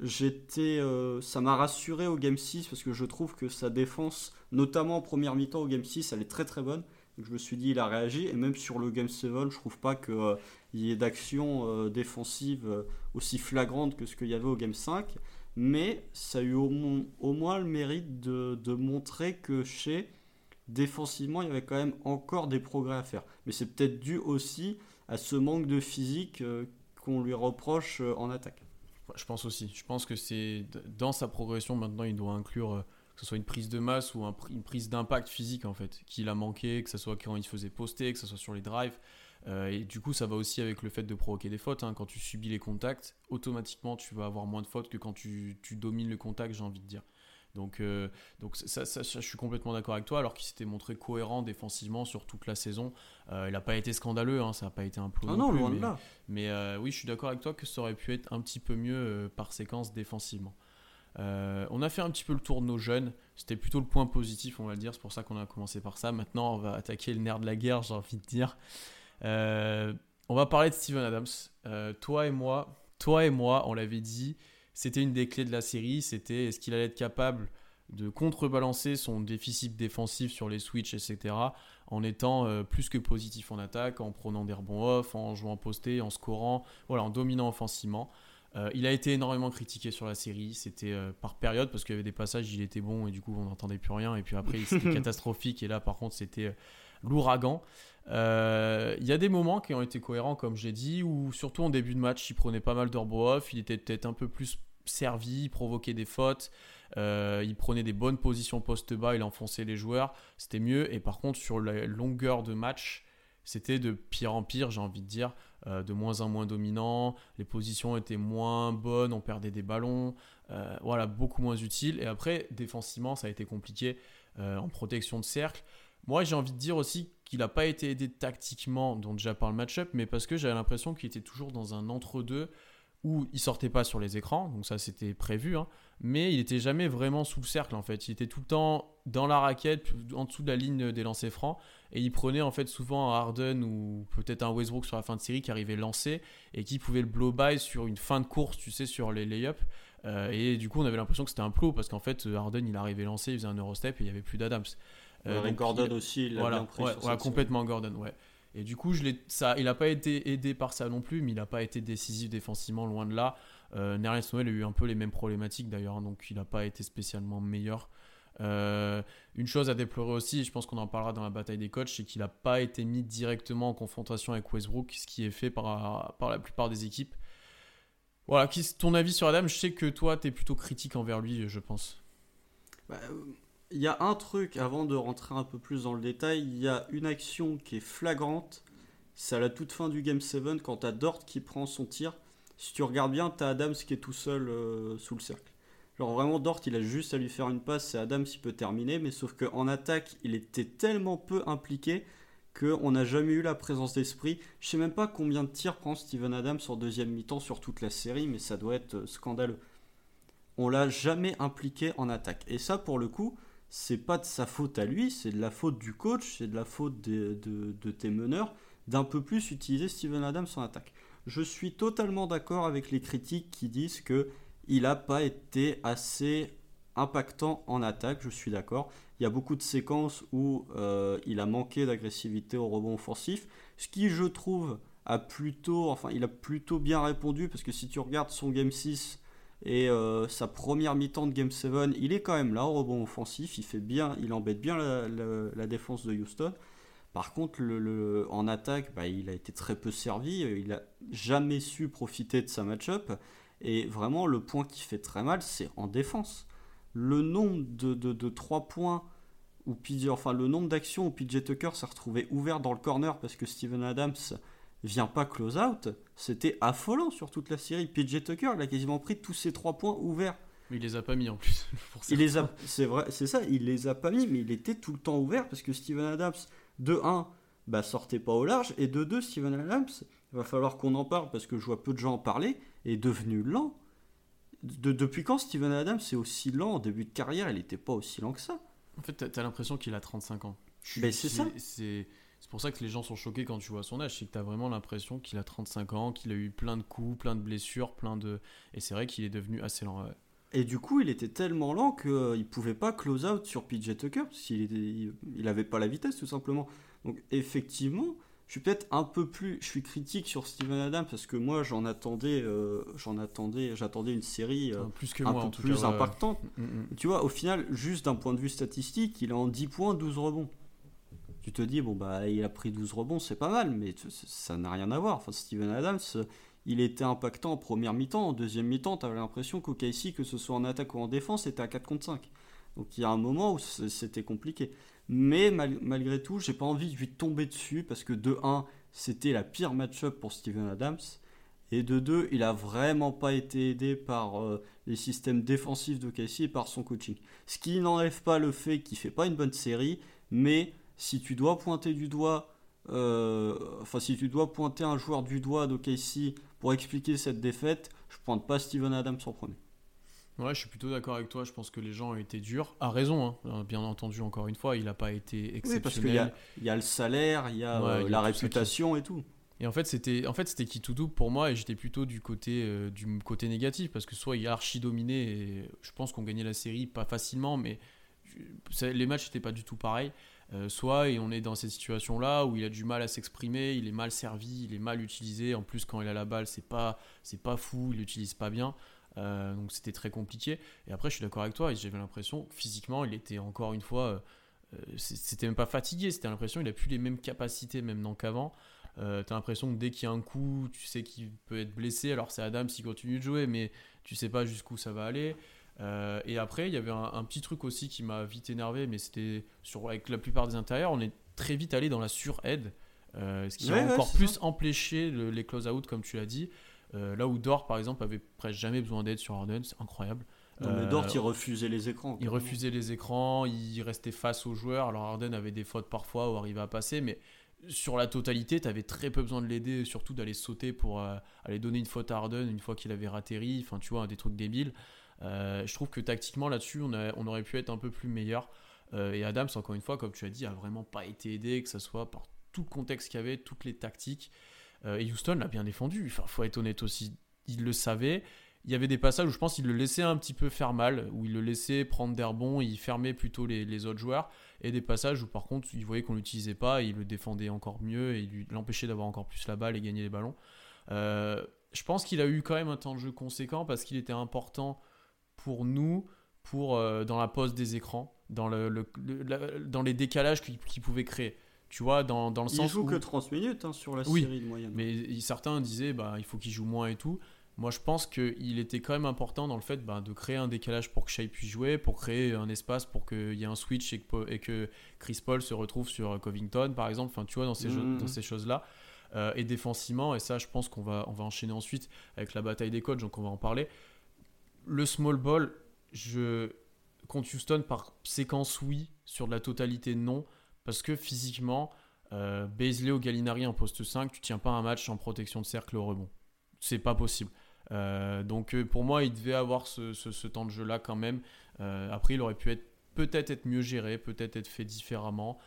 J'étais, ça m'a rassuré au Game 6 parce que je trouve que sa défense, notamment en première mi-temps au Game 6, elle est très très bonne je me suis dit, il a réagi. Et même sur le Game 7, je trouve pas qu'il euh, y ait d'action euh, défensive euh, aussi flagrante que ce qu'il y avait au Game 5. Mais ça a eu au, moins le mérite de, montrer que chez défensivement, il y avait quand même encore des progrès à faire. Mais c'est peut-être dû aussi à ce manque de physique qu'on lui reproche en attaque. Je pense aussi. Je pense que c'est dans sa progression maintenant, il doit inclure que ce soit une prise de masse ou une prise d'impact physique en fait, qu'il a manqué, que ce soit quand il se faisait poster, que ce soit sur les drives. Euh, et du coup, ça va aussi avec le fait de provoquer des fautes. Hein. Quand tu subis les contacts, automatiquement, tu vas avoir moins de fautes que quand tu, domines le contact, j'ai envie de dire. Donc, euh, donc ça, ça, je suis complètement d'accord avec toi, alors qu'il s'était montré cohérent défensivement sur toute la saison. Euh, il n'a pas été scandaleux, hein, ça n'a pas été un plomb. Ah non, loin mais, de là. Mais oui, je suis d'accord avec toi que ça aurait pu être un petit peu mieux par séquence défensivement. Euh, on a fait un petit peu le tour de nos jeunes. C'était plutôt le point positif, on va le dire. C'est pour ça qu'on a commencé par ça. Maintenant, on va attaquer le nerf de la guerre, j'ai envie de dire. Euh, on va parler de Steven Adams. Euh, toi et moi, toi et moi, on l'avait dit, c'était une des clés de la série. C'était est-ce qu'il allait être capable de contrebalancer son déficit défensif sur les switches, etc., en étant plus que positif en attaque, en prenant des rebonds off, en jouant posté, en scorant, voilà, en dominant offensivement. Euh, il a été énormément critiqué sur la série. C'était euh, par période parce qu'il y avait des passages, il était bon et du coup on n'entendait plus rien. Et puis après, c'était <laughs> catastrophique. Et là, par contre, c'était euh, l'ouragan. Il y a des moments qui ont été cohérents, comme j'ai dit, où surtout en début de match, il prenait pas mal d'orbo off. Il était peut-être un peu plus servi, provoquait des fautes. il prenait des bonnes positions post-bas, il enfonçait les joueurs. C'était mieux. Et par contre, sur la longueur de match, c'était de pire en pire, j'ai envie de dire. Euh, de moins en moins dominant, les positions étaient moins bonnes, on perdait des ballons, euh, voilà, beaucoup moins utile. Et après, défensivement, ça a été compliqué euh, en protection de cercle. Moi, j'ai envie de dire aussi qu'il n'a pas été aidé tactiquement, dont déjà par le match-up, mais parce que j'avais l'impression qu'il était toujours dans un entre-deux où il sortait pas sur les écrans, donc ça c'était prévu, hein, mais il était jamais vraiment sous le cercle en fait. Il était tout le temps dans la raquette, en dessous de la ligne des lancers francs, et il prenait en fait souvent un Harden ou peut-être un Westbrook sur la fin de série qui arrivait lancé et qui pouvait le blow by sur une fin de course, tu sais, sur les lay-ups. Euh, et du coup, on avait l'impression que c'était un plot parce qu'en fait, Harden il arrivait lancé, il faisait un Eurostep et il n'y avait plus d'Adams. Euh, Gordon aussi, il voilà, complètement Gordon, ouais. Et du coup, il n'a pas été aidé par ça non plus, mais il n'a pas été décisif défensivement, loin de là. Euh, Nerlens Noel a eu un peu les mêmes problématiques d'ailleurs, donc il n'a pas été spécialement meilleur. Euh, une chose à déplorer aussi, je pense qu'on en parlera dans la bataille des coachs, c'est qu'il n'a pas été mis directement en confrontation avec Westbrook, ce qui est fait par, la plupart des équipes. Voilà, ton avis sur Adam? Je sais que toi, tu es plutôt critique envers lui, je pense. Bah, il y a un truc, avant de rentrer un peu plus dans le détail, il y a une action qui est flagrante. C'est à la toute fin du Game 7, quand tu as Dort qui prend son tir. Si tu regardes bien, tu as Adams qui est tout seul euh, sous le cercle. Genre vraiment, Dort, il a juste à lui faire une passe, c'est Adams qui peut terminer, mais sauf qu'en attaque, il était tellement peu impliqué qu'on n'a jamais eu la présence d'esprit. Je sais même pas combien de tirs prend Steven Adams en deuxième mi-temps sur toute la série, mais ça doit être euh, scandaleux. On l'a jamais impliqué en attaque. Et ça, pour le coup, c'est pas de sa faute à lui, c'est de la faute du coach, c'est de la faute de, tes meneurs d'un peu plus utiliser Steven Adams en attaque. Je suis totalement d'accord avec les critiques qui disent que il n'a pas été assez impactant en attaque, je suis d'accord. Il y a beaucoup de séquences où euh, il a manqué d'agressivité au rebond offensif, ce qui je trouve a plutôt, enfin il a plutôt bien répondu parce que si tu regardes son game 6, et euh, sa première mi-temps de Game 7, il est quand même là au rebond offensif. Il fait bien, il embête bien la, défense de Houston. Par contre, en attaque, bah, il a été très peu servi. Il a jamais su profiter de sa match-up. Et vraiment, le point qui fait très mal, c'est en défense. Le nombre de, de, 3 points, ou enfin le nombre d'actions où PJ Tucker s'est retrouvé ouvert dans le corner parce que Steven Adams vient pas close out, c'était affolant sur toute la série. PJ Tucker, il a quasiment pris tous ses trois points ouverts. Mais il les a pas mis en plus. <laughs> il les a, c'est vrai, c'est ça, il les a pas mis, mais il était tout le temps ouvert parce que Steven Adams, de 1, bah, sortait pas au large, et de 2, Steven Adams, il va falloir qu'on en parle parce que je vois peu de gens en parler, est devenu lent. De, depuis quand Steven Adams est aussi lent en début de carrière? Il n'était pas aussi lent que ça. En fait, t'as as, l'impression qu'il a 35 ans. Mais c'est ça. C'est c'est pour ça que les gens sont choqués quand tu vois son âge, c'est que tu as vraiment l'impression qu'il a 35 ans, qu'il a eu plein de coups, plein de blessures, plein de... Et c'est vrai qu'il est devenu assez lent. Et du coup, il était tellement lent qu'il ne pouvait pas close out sur PJ Tucker, parce qu'il n'avait pas la vitesse tout simplement. Donc effectivement, je suis peut-être un peu plus... Je suis critique sur Steven Adams, parce que moi j'en attendais, euh, j'en attendais, j'attendais une série euh, plus que un moi, peu plus impactante. Mm. Tu vois, au final, juste d'un point de vue statistique, il est en 10 points, 12 rebonds tu te dis, bon, bah, il a pris 12 rebonds, c'est pas mal, mais ça n'a rien à voir. Enfin, Steven Adams, il était impactant en première mi-temps. En deuxième mi-temps, tu avais l'impression qu'OKC, que ce soit en attaque ou en défense, était à 4 contre 5. Donc il y a un moment où c'était compliqué. Mais malgré tout, j'ai pas envie de lui tomber dessus parce que de 1, c'était la pire match-up pour Steven Adams. Et de 2, il a vraiment pas été aidé par euh, les systèmes défensifs de et par son coaching. Ce qui n'enlève pas le fait qu'il fait pas une bonne série, mais si tu dois pointer du doigt, euh, enfin si tu dois pointer un joueur du doigt d'OKC pour expliquer cette défaite, je pointe pas Steven Adams en premier. Ouais, je suis plutôt d'accord avec toi. Je pense que les gens ont été durs. À raison, hein. euh, bien entendu, encore une fois, il n'a pas été exceptionnel. Oui, parce qu'il y, a, le salaire, il y a, euh, la réputation et tout. Et en fait, c'était en fait c'était qui tout double pour moi et j'étais plutôt du côté du côté négatif parce que soit il a archi dominé et je pense qu'on gagnait la série pas facilement, mais les matchs n'étaient pas du tout pareils. Euh, soit et on est dans cette situation là où il a du mal à s'exprimer, il est mal servi, il est mal utilisé. En plus, quand il a la balle, c'est pas c'est pas fou, il l'utilise pas bien. Euh, donc c'était très compliqué. Et après, je suis d'accord avec toi. J'avais l'impression physiquement, il était encore une fois, euh, c'était même pas fatigué. C'était l'impression qu'il a plus les mêmes capacités même qu'avant. Euh, T'as l'impression que dès qu'il y a un coup, tu sais qu'il peut être blessé. Alors c'est Adam s'il continue de jouer, mais tu sais pas jusqu'où ça va aller. Euh, et après, il y avait un, petit truc aussi qui m'a vite énervé, mais c'était sur avec la plupart des intérieurs, on est très vite allé dans la sur-aide, euh, ce qui a encore plus empêché les close-out, comme tu l'as dit. Euh, là où Dort, par exemple, avait presque jamais besoin d'aide sur Harden, c'est incroyable. Non, mais Dort, il refusait les écrans. Il refusait les écrans, il restait face aux joueurs. Alors Harden avait des fautes parfois ou arrivait à passer, mais sur la totalité, tu avais très peu besoin de l'aider, surtout d'aller sauter pour aller donner une faute à Harden une fois qu'il avait raterri. Enfin, tu vois, des trucs débiles. Euh, je trouve que tactiquement là-dessus, on, aurait pu être un peu plus meilleur. Euh, et Adams, encore une fois, comme tu as dit, a vraiment pas été aidé, que ce soit par tout le contexte qu'il y avait, toutes les tactiques. Euh, et Houston l'a bien défendu. Enfin, faut être honnête aussi, il le savait. Il y avait des passages où je pense qu'il le laissait un petit peu faire mal, où il le laissait prendre d'air bon, il fermait plutôt les, autres joueurs, et des passages où par contre il voyait qu'on l'utilisait pas, et il le défendait encore mieux, et l'empêchait d'avoir encore plus la balle et gagner les ballons. je pense qu'il a eu quand même un temps de jeu conséquent parce qu'il était important pour nous, pour, euh, dans la pose des écrans, dans, le, dans les décalages qu'ils pouvaient créer. Tu vois, dans, dans le sens. Il joue que 30 minutes hein, sur la série de moyenne. Mais certains disaient bah, il faut qu'il joue moins et tout. Moi, je pense qu'il était quand même important dans le fait bah, de créer un décalage pour que Shai puisse jouer, pour créer un espace pour qu'il y ait un switch et que, et que, Chris Paul se retrouve sur Covington, par exemple. Enfin, tu vois, dans ces, mmh. dans ces choses-là. Euh, et défensivement, et ça, je pense qu'on va, on va enchaîner ensuite avec la bataille des coachs, donc on va en parler le small ball, je contre Houston par séquence oui, sur de la totalité non, parce que physiquement, euh, ou Gallinari en poste 5, tu tiens pas un match en protection de cercle au rebond. C'est pas possible. Euh, donc euh, pour moi, il devait avoir ce, temps de jeu là quand même. Euh, après, il aurait pu être peut-être être mieux géré, peut-être être fait différemment.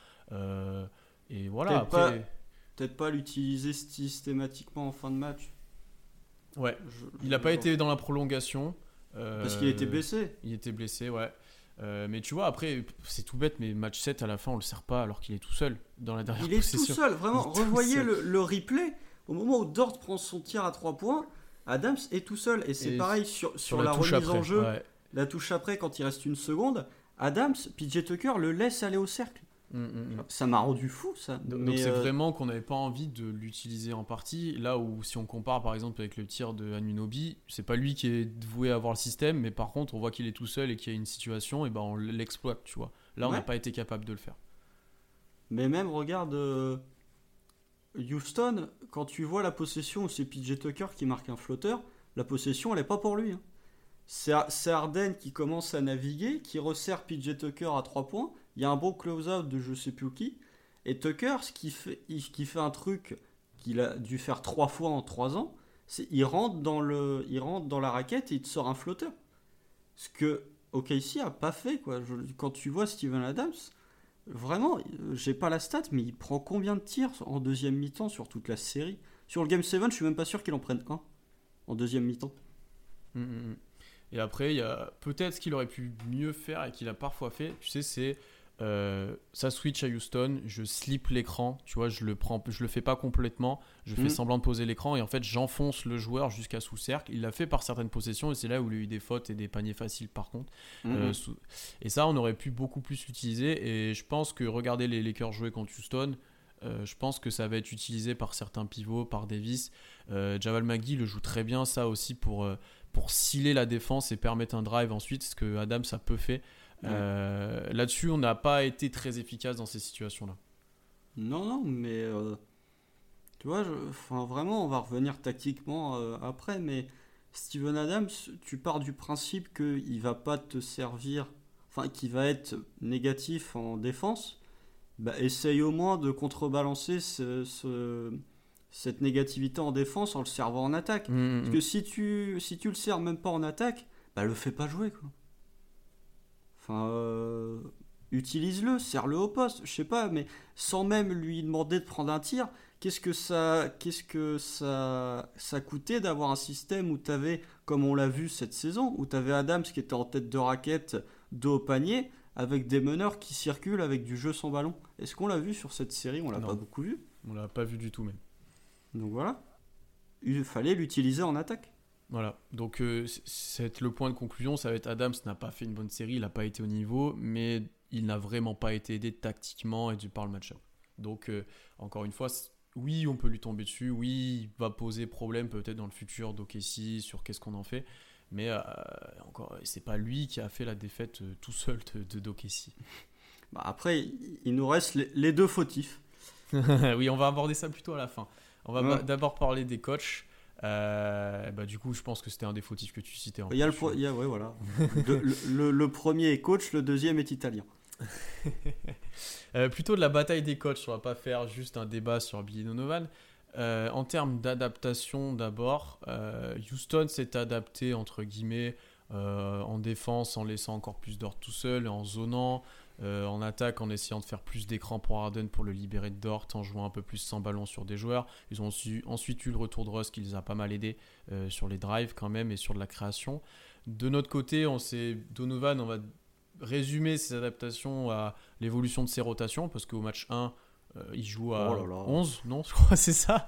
et voilà. Peut-être pas l'utiliser systématiquement en fin de match. Ouais. il n'a pas été dans la prolongation. Parce qu'il était blessé. Il était blessé, ouais. Euh, mais tu vois, après, c'est tout bête, mais match 7 à la fin, on le sert pas alors qu'il est tout seul dans la dernière Il est tout seul, vraiment. Revoyez le, replay. Au moment où Dort prend son tir à 3 points, Adams est tout seul. Et c'est pareil sur, sur, la, remise en jeu, la touche après, quand il reste une seconde. Adams, PJ Tucker le laisse aller au cercle. Mm, mm, mm. Ça m'a rendu fou, ça. Donc c'est euh, vraiment qu'on n'avait pas envie de l'utiliser en partie. Là où, si on compare par exemple avec le tir de Anunobi, c'est pas lui qui est voué à avoir le système, mais par contre, on voit qu'il est tout seul et qu'il y a une situation, et ben on l'exploite, tu vois. Là, on n'a pas été capable de le faire. Mais même, regarde, euh, Houston, quand tu vois la possession où c'est PJ Tucker qui marque un flotteur, la possession, elle n'est pas pour lui. hein. C'est Harden qui commence à naviguer, qui resserre PJ Tucker à 3 points. Il y a un bon close-out de je sais plus qui. Et Tucker, ce qui fait, il, qui fait un truc qu'il a dû faire 3 fois en 3 ans, c'est il rentre dans le, il rentre dans la raquette et il te sort un flotteur. Ce que OKC a pas fait quoi. Quand tu vois Steven Adams, vraiment, j'ai pas la stat, mais il prend combien de tirs en deuxième mi-temps sur toute la série? Sur le Game 7, je suis même pas sûr qu'il en prenne un en deuxième mi-temps. Mm, mm, mm. Et après, il y a peut-être ce qu'il aurait pu mieux faire et qu'il a parfois fait, tu sais, c'est euh, ça switch à Houston, je slip l'écran, tu vois, je le prends, je le fais pas complètement, je fais Mhm. semblant de poser l'écran et en fait j'enfonce le joueur jusqu'à sous cercle. Il l'a fait par certaines possessions et c'est là où il a eu des fautes et des paniers faciles par contre. Euh, Mhm. sous- Et ça, on aurait pu beaucoup plus l'utiliser. Et je pense que regarder les Lakers jouer contre Houston, euh, je pense que ça va être utilisé par certains pivots, par Davis. Euh, Javal Magui le joue très bien, ça aussi pour, euh, pour sciller la défense et permettre un drive ensuite, ce que Adam ça peut fait. Euh, Là-dessus, on n'a pas été très efficace dans ces situations-là. Non, non, mais euh, tu vois, je- enfin vraiment, on va revenir tactiquement euh, après, mais Steven Adams, tu pars du principe qu'il va pas te servir, enfin qu'il va être négatif en défense. Bah, essaye au moins de contrebalancer ce- ce- cette négativité en défense en le servant en attaque. Mm, Parce que si tu, si tu le sers même pas en attaque, bah le fais pas jouer quoi. Enfin, euh, utilise-le, serre-le au poste, je sais pas, mais sans même lui demander de prendre un tir, qu'est-ce que ça, qu'est-ce que ça, ça coûtait d'avoir un système où t'avais, comme on l'a vu cette saison, où t'avais Adams qui était en tête de raquette, dos au panier, avec des meneurs qui circulent avec du jeu sans ballon. Est-ce qu'on l'a vu sur cette série? On l'a pas beaucoup vu. On l'a pas vu du tout, mais. Donc voilà. Il fallait l'utiliser en attaque. Voilà, donc euh, c'est le point de conclusion, ça va être Adams n'a pas fait une bonne série, il n'a pas été au niveau, mais il n'a vraiment pas été aidé tactiquement et du par le match-up. Donc euh, encore une fois, oui, on peut lui tomber dessus, oui, il va poser problème peut-être dans le futur d'OKC sur qu'est-ce qu'on en fait, mais euh, encore, c'est pas lui qui a fait la défaite euh, tout seul de, de d'OKC. <laughs> Bah, après, il- nous reste les, deux fautifs. <laughs> oui, on va aborder ça plutôt à la fin. On va Ouais. d'abord parler des coachs. Euh, bah, du coup, je pense que c'était un des fautifs que tu citais. en Il y a le, plus. pro- il y a- ouais, voilà. <laughs> De- le, le- le premier est coach, le deuxième est italien. <laughs> Euh, plutôt de la bataille des coachs, on va pas faire juste un débat sur Billy Donovan. Euh, en termes d'adaptation, d'abord, Houston s'est adapté entre guillemets en défense en laissant encore plus d'ordre tout seul, en zonant, euh, en attaque en essayant de faire plus d'écran pour Harden pour le libérer de Dort, en jouant un peu plus sans ballon sur des joueurs. Ils ont su- ensuite eu le retour de Russ qui les a pas mal aidés euh, sur les drives quand même et sur de la création. De notre côté, on s'est Donovan, on va résumer ses adaptations à l'évolution de ses rotations parce qu'au match 1 euh, il joue à Oh là là. 11 non <laughs> je crois c'est ça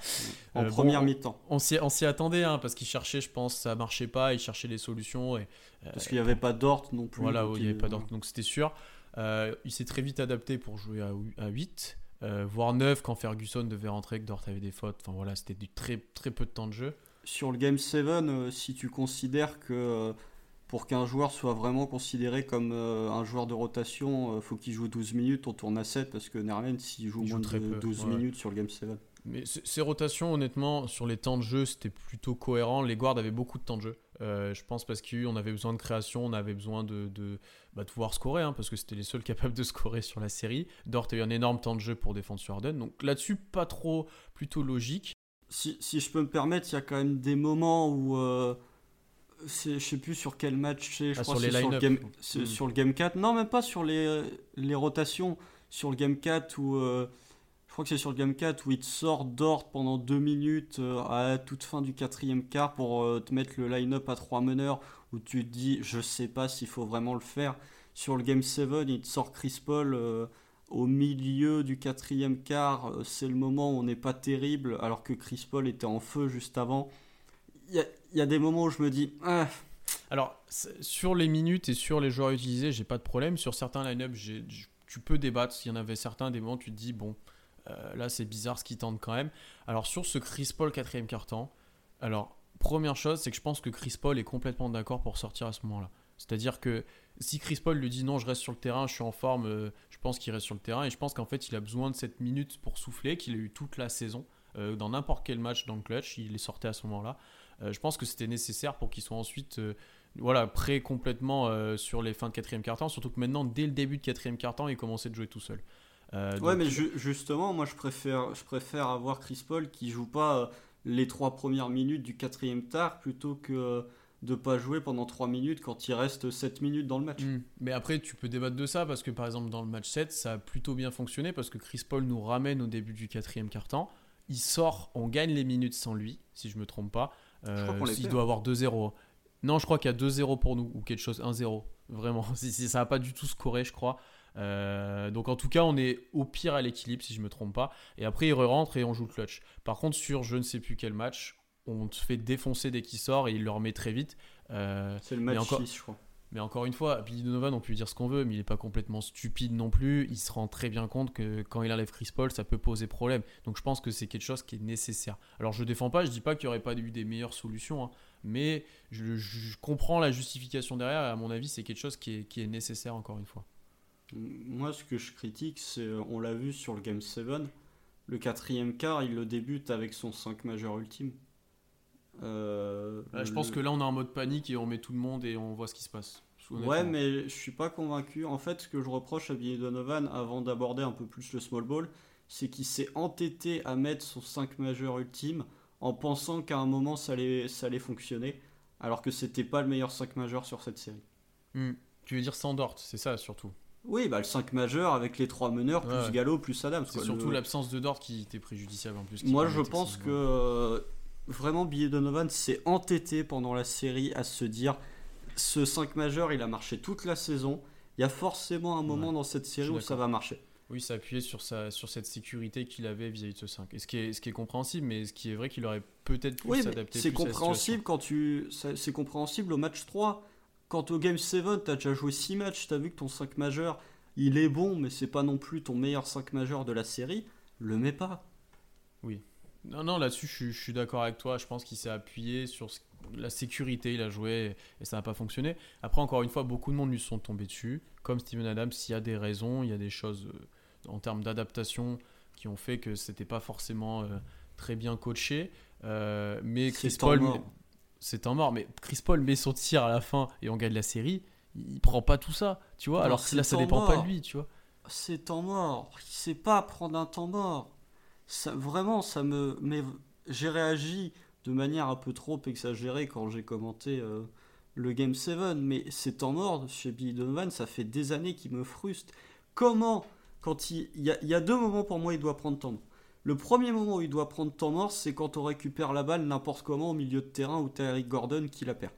En Euh, première bon, mi-temps. on s'y attendait hein, parce qu'il cherchait je pense ça marchait pas il cherchait des solutions et Parce qu'il n'y avait pas Dort non plus. voilà il n'y avait pas d'ordre donc c'était sûr il s'est très vite adapté pour jouer à, à 8 euh, voire 9 quand Ferguson devait rentrer que Dort avait des fautes enfin voilà c'était du très très peu de temps de jeu Sur le Game 7, euh, si tu considères que euh, pour qu'un joueur soit vraiment considéré comme euh, un joueur de rotation, il faut qu'il joue 12 minutes, on tourne à 7 parce que Nerlens s'il joue Il joue moins très de peu, 12 ouais. minutes sur le Game 7. Mais ces rotations, honnêtement, sur les temps de jeu, c'était plutôt cohérent. Les guards avaient beaucoup de temps de jeu. Euh, je pense parce qu'on avait besoin de création, on avait besoin de, de, bah, de pouvoir scorer, hein, parce que c'était les seuls capables de scorer sur la série. Dort a eu un énorme temps de jeu pour défendre sur Harden. Donc là-dessus, pas trop, plutôt logique. Si, si je peux me permettre, il y a quand même des moments où. euh, je sais plus sur quel match c'est. Je Ah, crois sur les c'est sur le, game, sur le Game 4. Non, même pas sur les, les rotations. Sur le Game 4 où. euh, je crois que c'est sur le Game 4 où il te sort Dort pendant 2 minutes euh, à toute fin du quatrième quart pour euh, te mettre le line-up à 3 meneurs où tu te dis je sais pas s'il faut vraiment le faire. Sur le Game 7, il te sort Chris Paul euh, au milieu du quatrième quart. C'est le moment où on n'est pas terrible alors que Chris Paul était en feu juste avant. Il y a, des moments où je me dis ah, Alors, sur les minutes et sur les joueurs utilisés, j'ai pas de problème. Sur certains line-up, tu peux débattre. S'il y en avait certains, des moments, tu te dis, bon, euh, là, c'est bizarre ce qu'ils tentent quand même. Alors, sur ce Chris Paul quatrième quart-temps, alors, première chose, c'est que je pense que Chris Paul est complètement d'accord pour sortir à ce moment-là. C'est-à-dire que si Chris Paul lui dit non, je reste sur le terrain, je suis en forme, euh, je pense qu'il reste sur le terrain. Et je pense qu'en fait, il a besoin de cette minute pour souffler, qu'il a eu toute la saison. Euh, dans n'importe quel match dans le clutch, il est sorti à ce moment-là. Je pense que c'était nécessaire pour qu'il soit ensuite voilà, prêt complètement sur les fins de quatrième quart-temps. Surtout que maintenant, dès le début de quatrième quart-temps, il commençait de jouer tout seul. Ouais, mais justement, moi je préfère, je préfère avoir Chris Paul qui joue pas les trois premières minutes du quatrième quart plutôt que de pas jouer pendant 3 minutes quand il reste 7 minutes dans le match. Hmm. Mais après, tu peux débattre de ça parce que par exemple, dans le match 7, ça a plutôt bien fonctionné parce que Chris Paul nous ramène au début du quatrième quart-temps. Il sort, on gagne les minutes sans lui, si je me trompe pas. Euh, il doit avoir 2-0. Non, je crois qu'il y a 2-0 pour nous ou quelque chose, 1-0. Vraiment, <laughs> si, ça n'a pas du tout scoré, je crois. Euh, donc en tout cas, on est au pire à l'équilibre si je me trompe pas. Et après, il re-rentre et on joue le clutch. Par contre, sur je ne sais plus quel match, on te fait défoncer dès qu'il sort et il le remet très vite. Euh, c'est le match encore, 6, je crois. Mais encore une fois, Billy Donovan, on peut lui dire ce qu'on veut, mais il n'est pas complètement stupide non plus. Il se rend très bien compte que quand il enlève Chris Paul, ça peut poser problème. Donc je pense que c'est quelque chose qui est nécessaire. Alors je défends pas, je dis pas qu'il n'y aurait pas eu des meilleures solutions, hein, mais je, comprends la justification derrière et à mon avis, c'est quelque chose qui est, qui est nécessaire encore une fois. Moi, ce que je critique, c'est, on l'a vu sur le Game 7, le quatrième quart, il le débute avec son 5 majeur ultime. Euh, je pense que là, on est en mode panique et on met tout le monde et on voit ce qui se passe. Ouais, mais je suis pas convaincu. En fait, ce que je reproche à Billy Donovan, avant d'aborder un peu plus le small ball, c'est qu'il s'est entêté à mettre son 5 majeur ultime en pensant qu'à un moment ça allait, ça allait fonctionner, alors que c'était pas le meilleur 5 majeur sur cette série. Hmm. Tu veux dire sans Dort, c'est ça surtout? Oui, bah le 5 majeur avec les 3 meneurs, plus Gallo, plus Adams. C'est surtout l'absence de Dort qui était préjudiciable en plus. Moi je pense que vraiment, Billy Donovan s'est entêté pendant la série à se dire ce 5 majeur, il a marché toute la saison. Il y a forcément un moment dans cette série où ça va marcher. Oui, ça appuyait sur, sa, sur cette sécurité qu'il avait vis-à-vis de ce 5. Et ce qui est, ce qui est compréhensible, mais ce qui est vrai qu'il aurait peut-être pu oui, s'adapter C'est compréhensible quand tu. C'est compréhensible au match 3. Quand au Game 7, tu as déjà joué 6 matchs, tu as vu que ton 5 majeur, il est bon, mais c'est pas non plus ton meilleur 5 majeur de la série, le mets pas. Oui. Non, non, là-dessus, je, suis d'accord avec toi. Je pense qu'il s'est appuyé sur la sécurité. Il a joué et ça n'a pas fonctionné. Après, encore une fois, beaucoup de monde lui sont tombés dessus. Comme Steven Adams, il y a des raisons, il y a des choses euh, en termes d'adaptation qui ont fait que c'était pas forcément euh, très bien coaché. Euh, mais Chris Paul, c'est en mort. Mais Chris Paul met son tir à la fin et on gagne la série. Il prend pas tout ça, tu vois. alors là, ça dépend pas de lui, tu vois. C'est temps mort. Il sait pas prendre un temps mort vraiment, ça me. Mais j'ai réagi de manière un peu trop exagérée quand j'ai commenté euh, le Game 7, mais c'est temps mort chez Billy Donovan, ça fait des années qu'il me frustre. Comment, quand il, il, y a, deux moments pour moi, il doit prendre temps mort. Le premier moment où il doit prendre temps mort, c'est quand on récupère la balle n'importe comment au milieu de terrain où t'as Eric Gordon qui la perd.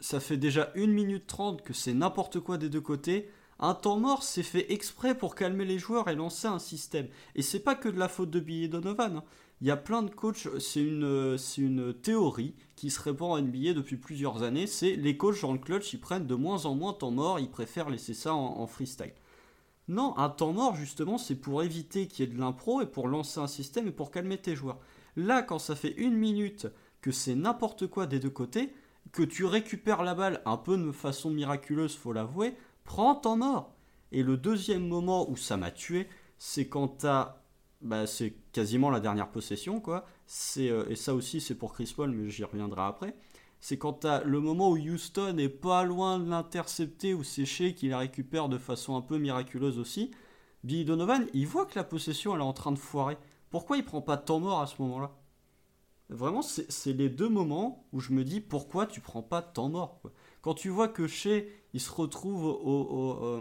Ça fait déjà 1 minute 30 que c'est n'importe quoi des deux côtés. Un temps mort, c'est fait exprès pour calmer les joueurs et lancer un système. Et c'est pas que de la faute de Billy Donovan. Hein. Il y a plein de coachs, c'est une, une théorie qui se répand en NBA depuis plusieurs années, c'est les coachs dans le clutch, ils prennent de moins en moins temps mort, ils préfèrent laisser ça en, freestyle. Non, un temps mort, justement, c'est pour éviter qu'il y ait de l'impro et pour lancer un système et pour calmer tes joueurs. Là, quand ça fait une minute que c'est n'importe quoi des deux côtés, que tu récupères la balle un peu de façon miraculeuse, faut l'avouer, prends temps mort. Et le deuxième moment où ça m'a tué, c'est quand t'as. Bah, c'est quasiment la dernière possession, quoi. C'est, euh, et ça aussi, c'est pour Chris Paul, mais j'y reviendrai après. C'est quand t'as le moment où Houston est pas loin de l'intercepter ou sécher, qu'il la récupère de façon un peu miraculeuse aussi. Billy Donovan, il voit que la possession, elle est en train de foirer. Pourquoi il prend pas de temps mort à ce moment-là? Vraiment, c'est les deux moments où je me dis pourquoi tu prends pas de temps mort. Quand tu vois que chez il se retrouve euh,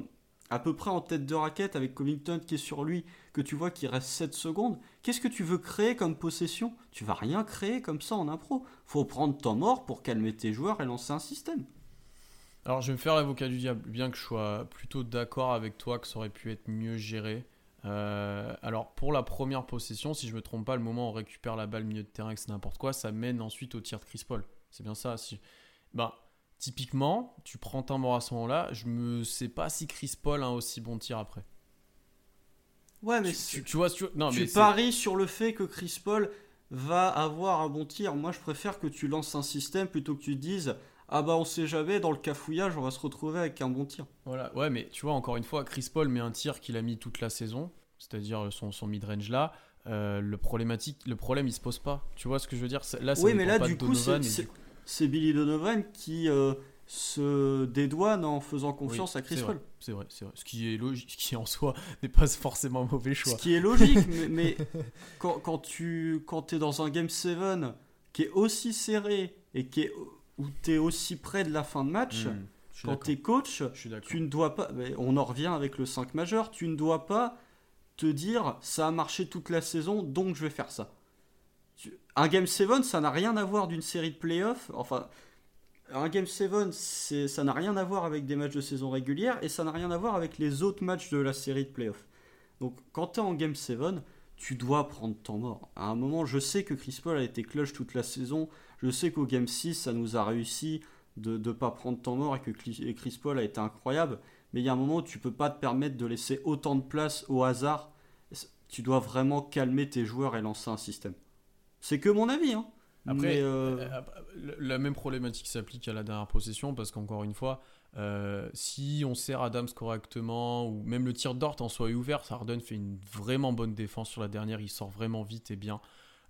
à peu près en tête de raquette avec Covington qui est sur lui, que tu vois qu'il reste 7 secondes, qu'est-ce que tu veux créer comme possession? Tu vas rien créer comme ça en impro. Faut prendre temps mort pour calmer tes joueurs et lancer un système. Alors je vais me faire l'avocat du diable, bien que je sois plutôt d'accord avec toi que ça aurait pu être mieux géré. Euh, alors pour la première possession, si je me trompe pas, le moment où on récupère la balle milieu de terrain, que c'est n'importe quoi, ça mène ensuite au tir de Chris Paul. C'est bien ça. Si... Ben, Typiquement, tu prends un mort à ce moment-là, je me sais pas si Chris Paul a un aussi bon tir après. Ouais, mais tu, vois, tu, non, tu paries sur le fait que Chris Paul va avoir un bon tir. Moi, je préfère que tu lances un système plutôt que tu dises ah bah on sait jamais, dans le cafouillage, on va se retrouver avec un bon tir. Voilà, ouais, mais tu vois, encore une fois, Chris Paul met un tir qu'il a mis toute la saison, c'est-à-dire son, son mid-range là. Euh, le problématique, le problème il se pose pas. Tu vois ce que je veux dire? Là, oui, mais là du coup, c'est Billy Donovan qui euh, se dédouane en faisant confiance à Chris Paul. C'est vrai, c'est vrai. Ce qui est logique, qui en soi <laughs> n'est pas forcément un mauvais choix. Ce qui est logique, mais, <laughs> quand, quand, tu quand es dans un game 7 qui est aussi serré et qui est où tu es aussi près de la fin de match, hmm, quand tu es coach, tu ne dois pas, on en revient avec le 5 majeur, tu ne dois pas te dire ça a marché toute la saison, donc je vais faire ça. Un Game 7, ça n'a rien à voir d'une série de playoffs. Enfin, un Game 7, ça n'a rien à voir avec des matchs de saison régulière et ça n'a rien à voir avec les autres matchs de la série de playoffs. Donc, quand tu es en Game 7, tu dois prendre temps mort. À un moment, je sais que Chris Paul a été clutch toute la saison. Je sais qu'au Game 6, ça nous a réussi de ne pas prendre temps mort et que Chris Paul a été incroyable. Mais il y a un moment où tu peux pas te permettre de laisser autant de place au hasard. Tu dois vraiment calmer tes joueurs et lancer un système. C'est que mon avis. Hein. Après, euh, euh, la même problématique s'applique à la dernière possession parce qu'encore une fois, euh, si on sert Adams correctement ou même le tir d'Ort en soit ouvert, Harden fait une vraiment bonne défense sur la dernière, il sort vraiment vite et bien.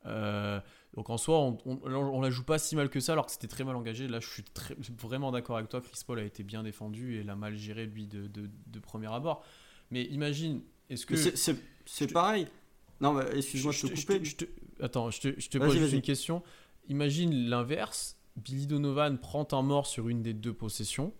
donc en soi, on, on, la joue pas si mal que ça alors que c'était très mal engagé. Là, je suis vraiment d'accord avec toi. Chris Paul a été bien défendu et l'a mal géré lui de, de, premier abord. Mais imagine, est-ce que c'est pareil Non, excuse-moi, je, te coupe. Attends, je te, je te pose une question. Imagine l'inverse. Billy Donovan prend un mort sur une des deux possessions.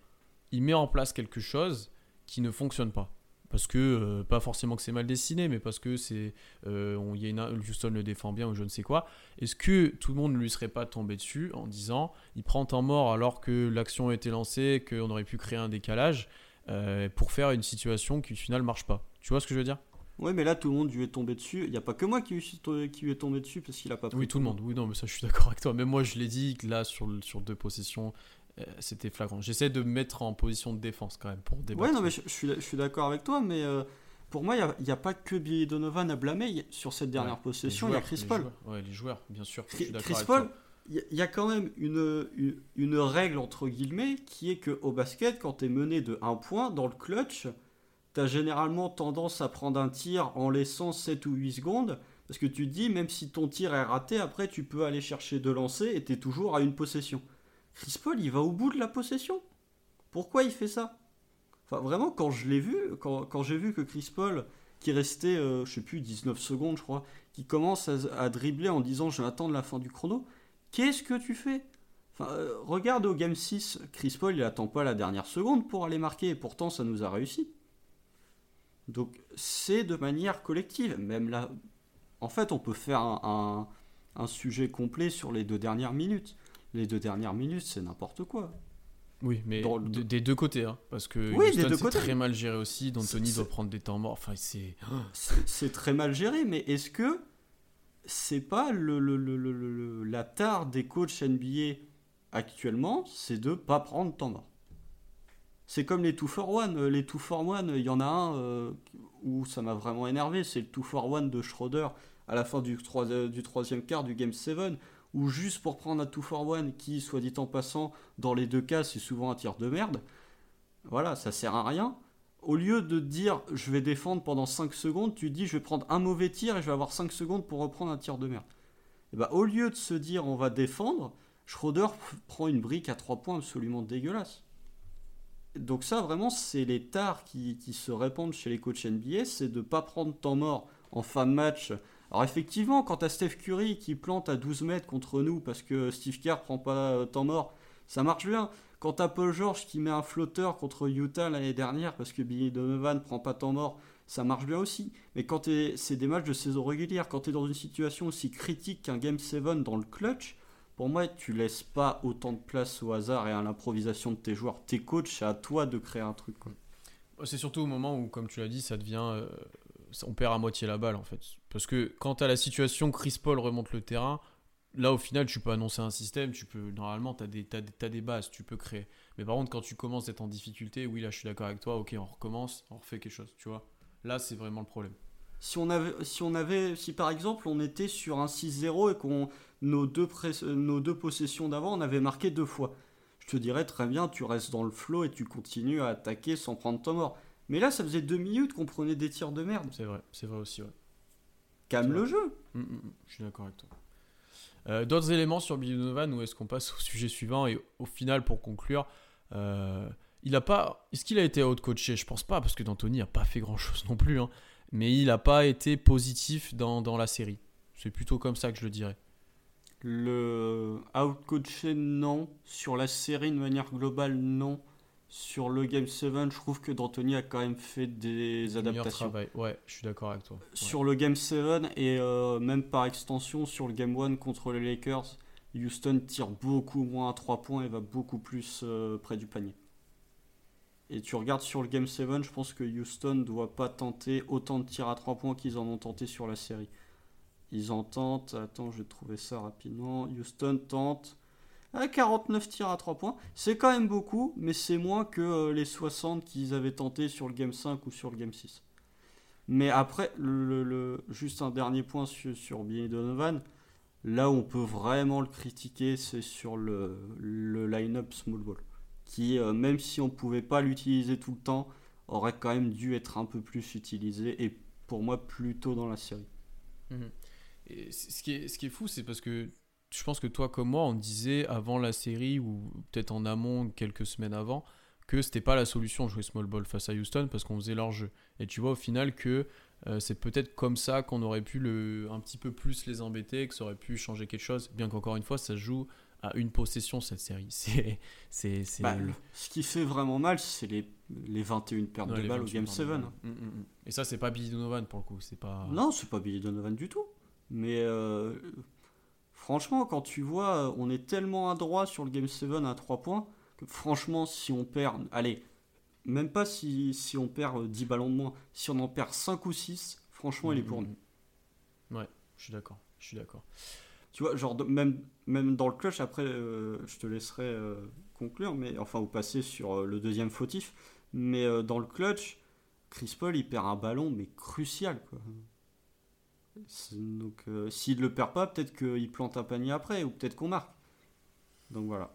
Il met en place quelque chose qui ne fonctionne pas. Parce que, euh, pas forcément que c'est mal dessiné, mais parce que c'est. Euh, y a une, Houston le défend bien ou je ne sais quoi. Est-ce que tout le monde ne lui serait pas tombé dessus en disant il prend un mort alors que l'action a été lancée, qu'on aurait pu créer un décalage euh, pour faire une situation qui au final marche pas Tu vois ce que je veux dire? Ouais, mais là, tout le monde lui est tombé dessus. Il n'y a pas que moi qui, qui lui est tombé dessus parce qu'il a pas pris. Oui, tout le monde. Oui, non, mais ça, je suis d'accord avec toi. Même moi, je l'ai dit que là, sur, sur deux possessions, euh, c'était flagrant. J'essaie de me mettre en position de défense quand même pour débattre. Ouais, non, mais je, suis, je suis d'accord avec toi, mais euh, pour moi, il n'y a, pas que Billy Donovan à blâmer sur cette dernière possession. Il y a Chris Paul. Ouais, les joueurs, bien sûr. Chris, Paul, il y, a quand même une, une, une, règle, entre guillemets, qui est que au basket, quand tu es mené de 1 point dans le clutch tu as généralement tendance à prendre un tir en laissant 7 ou 8 secondes. Parce que tu te dis, même si ton tir est raté, après tu peux aller chercher de lancer et tu toujours à une possession. Chris Paul, il va au bout de la possession? Pourquoi il fait ça? Enfin, vraiment, quand je l'ai vu, quand, j'ai vu que Chris Paul, qui restait, euh, je sais plus, 19 secondes, je crois, qui commence à, dribbler en disant je vais attendre la fin du chrono, qu'est-ce que tu fais? Enfin, euh, Regarde au Game 6, Chris Paul, il attend pas la dernière seconde pour aller marquer, et pourtant ça nous a réussi. Donc c'est de manière collective. Même là, en fait, on peut faire un, sujet complet sur les deux dernières minutes. Les deux dernières minutes, c'est n'importe quoi. Oui, mais des deux côtés, hein, parce que oui, c'est très mal géré aussi. D'Anthony doit prendre des temps morts. Enfin, c'est c'est très mal géré, mais est-ce que c'est pas le, le, la tare des coachs NBA actuellement, c'est de pas prendre temps mort? C'est comme les 2 for 1. Euh, les 2 for 1, il y en a un euh, où ça m'a vraiment énervé. C'est le 2 for 1 de Schroeder à la fin du, euh, du troisième quart du Game 7. Où juste pour prendre un 2 for 1 qui, soit dit en passant, dans les deux cas, c'est souvent un tir de merde. Voilà, ça sert à rien. Au lieu de dire je vais défendre pendant 5 secondes, tu dis je vais prendre un mauvais tir et je vais avoir 5 secondes pour reprendre un tir de merde. Et bah, au lieu de se dire on va défendre, Schroeder prend une brique à 3 points absolument dégueulasse donc ça, vraiment, c'est les tares qui, se répandent chez les coachs NBA, c'est de ne pas prendre temps mort en fin de match. Alors effectivement, quand as Steph Curry qui plante à 12 mètres contre nous parce que Steve Kerr prend pas euh, temps mort, ça marche bien. Quand as Paul George qui met un flotteur contre Utah l'année dernière parce que Billy Donovan prend pas temps mort, ça marche bien aussi. Mais quand c'est des matchs de saison régulière, quand tu es dans une situation aussi critique qu'un Game 7 dans le clutch, pour moi, tu laisses pas autant de place au hasard et à l'improvisation de tes joueurs. Tes coachs, c'est à toi de créer un truc. C'est surtout au moment où, comme tu l'as dit, ça devient. Euh, on perd à moitié la balle en fait. Parce que quand tu as la situation, Chris Paul remonte le terrain, là au final, tu peux annoncer un système, tu peux. Normalement, tu as, des, as, des bases, tu peux créer. Mais par contre, quand tu commences à être en difficulté, oui, là je suis d'accord avec toi, ok, on recommence, on refait quelque chose, tu vois. Là, c'est vraiment le problème. Si on avait, si on avait, si par exemple on était sur un 6-0 et qu'on nos deux, nos deux possessions d'avant, on avait marqué deux fois. je te dirais très bien, tu restes dans le flow et tu continues à attaquer sans prendre ton mort. Mais là, ça faisait deux minutes qu'on prenait des tirs de merde. C'est vrai, c'est vrai aussi, ouais. Calme le jeu. Mm, mm, mm, je suis d'accord avec toi. Euh, d'autres éléments sur Billy Donovan ou est-ce qu'on passe au sujet suivant et au final pour conclure euh, il a pas est-ce qu'il a été out coaché je pense pas parce que D'Antoni a pas fait grand chose non plus hein. mais il a pas été positif dans, dans la série c'est plutôt comme ça que je le dirais le out coaché non sur la série de manière globale non sur le Game 7, je trouve que D'Antoni a quand même fait des adaptations. Ouais, je suis d'accord avec toi. Sur le Game 7 et euh, même par extension sur le Game 1 contre les Lakers, Houston tire beaucoup moins à 3 points et va beaucoup plus euh, près du panier. Et tu regardes sur le Game 7, je pense que Houston ne doit pas tenter autant de tirs à 3 points qu'ils en ont tenté sur la série. Ils en tentent, attends, je vais trouver ça rapidement. Houston tente à 49 tirs à 3 points. C'est quand même beaucoup, mais c'est moins que euh, les 60 qu'ils avaient tenté sur le Game 5 ou sur le Game 6. Mais après, juste un dernier point sur, sur Billy Donovan. Là où on peut vraiment le critiquer, c'est sur le, line-up small ball. Qui, euh, même si on ne pouvait pas l'utiliser tout le temps, aurait quand même dû être un peu plus utilisé. Et pour moi, plus tôt dans la série. Mhm. Et ce, qui est, ce qui est fou, c'est parce que je pense que toi comme moi, on disait avant la série ou peut-être en amont quelques semaines avant que c'était pas la solution jouer small ball face à Houston parce qu'on faisait leur jeu. Et tu vois au final que euh, c'est peut-être comme ça qu'on aurait pu le, un petit peu plus les embêter, que ça aurait pu changer quelque chose, bien qu'encore une fois ça joue à une possession cette série. <laughs> C'est, c'est, bah, Ce qui fait vraiment mal, c'est les, les 21 pertes de balles au Game 7. Hum, hum, hum. Et ça, c'est pas Billy Donovan pour le coup. C'est pas... Non, c'est pas Billy Donovan du tout. Mais euh, Franchement, quand tu vois, on est tellement adroit sur le Game 7 à 3 points que franchement, si on perd, allez, même pas si, si on perd 10 ballons de moins, si on en perd 5 ou 6, franchement, il est pour nous. Ouais, je suis d'accord. Je suis d'accord. Tu vois, genre, même, même dans le clutch, après, euh, je te laisserai euh, conclure, mais enfin, ou passer sur euh, le deuxième fautif. Mais dans le clutch, Chris Paul, il perd un ballon, mais crucial, quoi. Donc euh, s'il ne le perd pas, peut-être qu'il plante un panier après, ou peut-être qu'on marque. Donc voilà.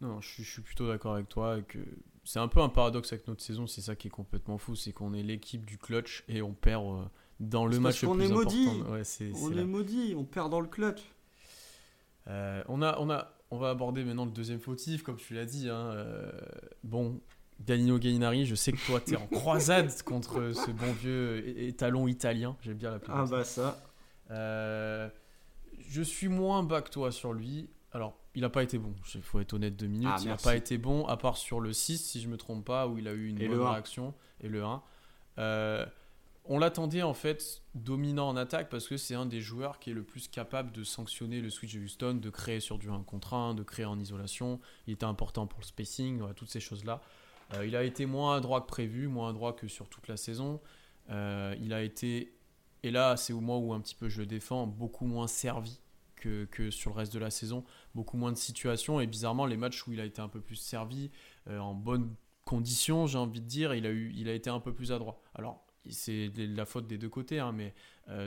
Non, je suis, plutôt d'accord avec toi. que c'est un peu un paradoxe avec notre saison, c'est ça qui est complètement fou, c'est qu'on est l'équipe du clutch et on perd euh, dans le match le plus est maudit. important. on est maudit, on perd dans le clutch. Euh, on, a, on, a, on va aborder maintenant le deuxième fautif, comme tu l'as dit. Hein, bon, Galino Gainari, je sais que toi, tu es en croisade contre ce bon vieux étalon italien. J'aime bien l'appeler. Ah, bah ça. Euh, je suis moins bas que toi sur lui. Alors, il n'a pas été bon. Il faut être honnête deux minutes. Ah, il n'a pas été bon, à part sur le 6, si je me trompe pas, où il a eu une bonne réaction. Et le 1. Euh, on l'attendait en fait dominant en attaque parce que c'est un des joueurs qui est le plus capable de sanctionner le switch de Houston, de créer sur du 1 contre 1, de créer en isolation. Il était important pour le spacing, toutes ces choses-là. Euh, il a été moins droit que prévu, moins droit que sur toute la saison. Euh, il a été, et là c'est au moins où un petit peu je le défends, beaucoup moins servi que, sur le reste de la saison. Beaucoup moins de situations. Et bizarrement, les matchs où il a été un peu plus servi, euh, en bonne condition, j'ai envie de dire, il a, eu, il a été un peu plus adroit. Alors, c'est la faute des deux côtés, hein, mais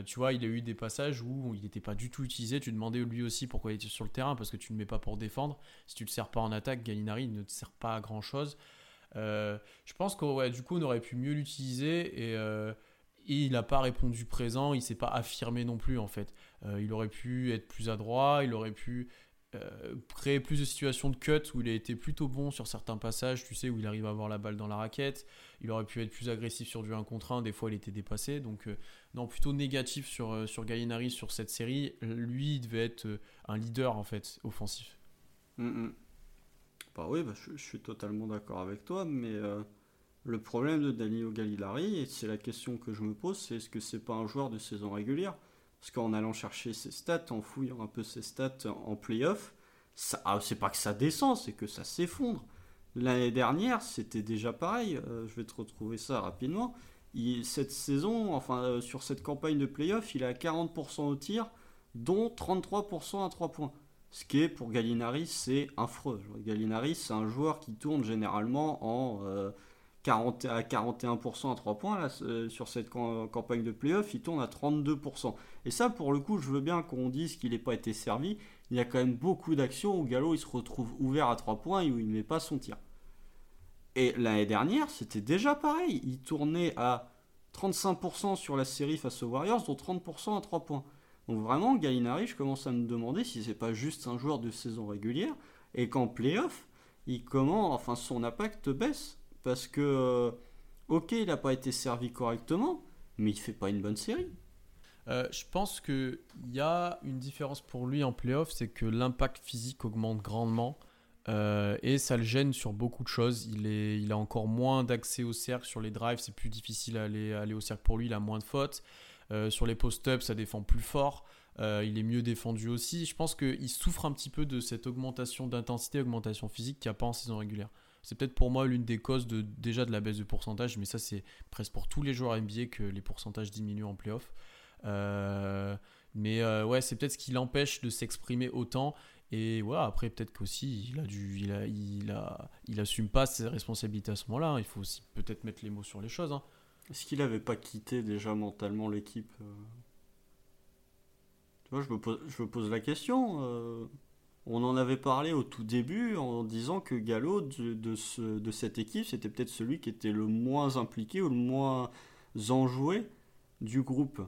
tu vois, il a eu des passages où il n'était pas du tout utilisé. Tu demandais lui aussi pourquoi il était sur le terrain, parce que tu ne le mets pas pour défendre. Si tu ne le sers pas en attaque, Gallinari ne te sert pas à grand chose. Euh, je pense que ouais, du coup, on aurait pu mieux l'utiliser et, euh, il n'a pas répondu présent, il s'est pas affirmé non plus en fait. Euh, il aurait pu être plus adroit, il aurait pu créer plus de situations de cut où il a été plutôt bon sur certains passages, tu sais, où il arrive à avoir la balle dans la raquette. Il aurait pu être plus agressif sur du 1 contre 1, des fois il était dépassé. Donc, non, plutôt négatif sur, sur Gallinari sur cette série. Lui, il devait être un leader en fait, offensif. Mm, mm. Bah oui, bah, je, suis totalement d'accord avec toi, mais euh, le problème de Danilo Galilari, et c'est la question que je me pose, c'est est-ce que c'est pas un joueur de saison régulière? Parce qu'en allant chercher ses stats, en fouillant un peu ses stats en playoff, ah, c'est pas que ça descend, c'est que ça s'effondre. L'année dernière, c'était déjà pareil, euh, je vais te retrouver ça rapidement. cette saison, enfin euh, sur cette campagne de playoff, il est à 40% au tir, dont 33% à 3 points. Ce qui est pour Gallinari, c'est affreux. Gallinari, c'est un joueur qui tourne généralement en 40 euh, à 41% à 3 points. Là, sur cette campagne de playoff, il tourne à 32%. Et ça, pour le coup, je veux bien qu'on dise qu'il n'ait pas été servi, il y a quand même beaucoup d'actions où Gallo il se retrouve ouvert à 3 points et où il ne met pas son tir. Et l'année dernière, c'était déjà pareil. Il tournait à 35% sur la série face aux Warriors, dont 30% à 3 points. Donc vraiment, Gallinari, je commence à me demander si c'est pas juste un joueur de saison régulière et qu'en playoff, il comment, enfin son impact baisse parce que euh, ok, il n'a pas été servi correctement, mais il fait pas une bonne série. Euh, je pense qu'il y a une différence pour lui en playoff, c'est que l'impact physique augmente grandement. Euh, et ça le gêne sur beaucoup de choses. Il, est, il a encore moins d'accès au cercle sur les drives, c'est plus difficile à aller, aller, au cercle pour lui, il a moins de fautes. Euh, sur les post-ups, ça défend plus fort. il est mieux défendu aussi. Je pense qu'il souffre un petit peu de cette augmentation d'intensité, augmentation physique qu'il n'y a pas en saison régulière. C'est peut-être pour moi l'une des causes de, déjà de la baisse de pourcentage, mais ça c'est presque pour tous les joueurs NBA que les pourcentages diminuent en playoff. Euh, mais euh, ouais, c'est peut-être ce qui l'empêche de s'exprimer autant. Et ouais, après, peut-être qu'aussi, il a dû, il a, il assume pas ses responsabilités à ce moment-là. Il faut aussi peut-être mettre les mots sur les choses. Hein. Est-ce qu'il avait pas quitté déjà mentalement l'équipe euh Tu vois, je me pose, la question. On en avait parlé au tout début en disant que Gallo de cette équipe, c'était peut-être celui qui était le moins impliqué ou le moins enjoué du groupe.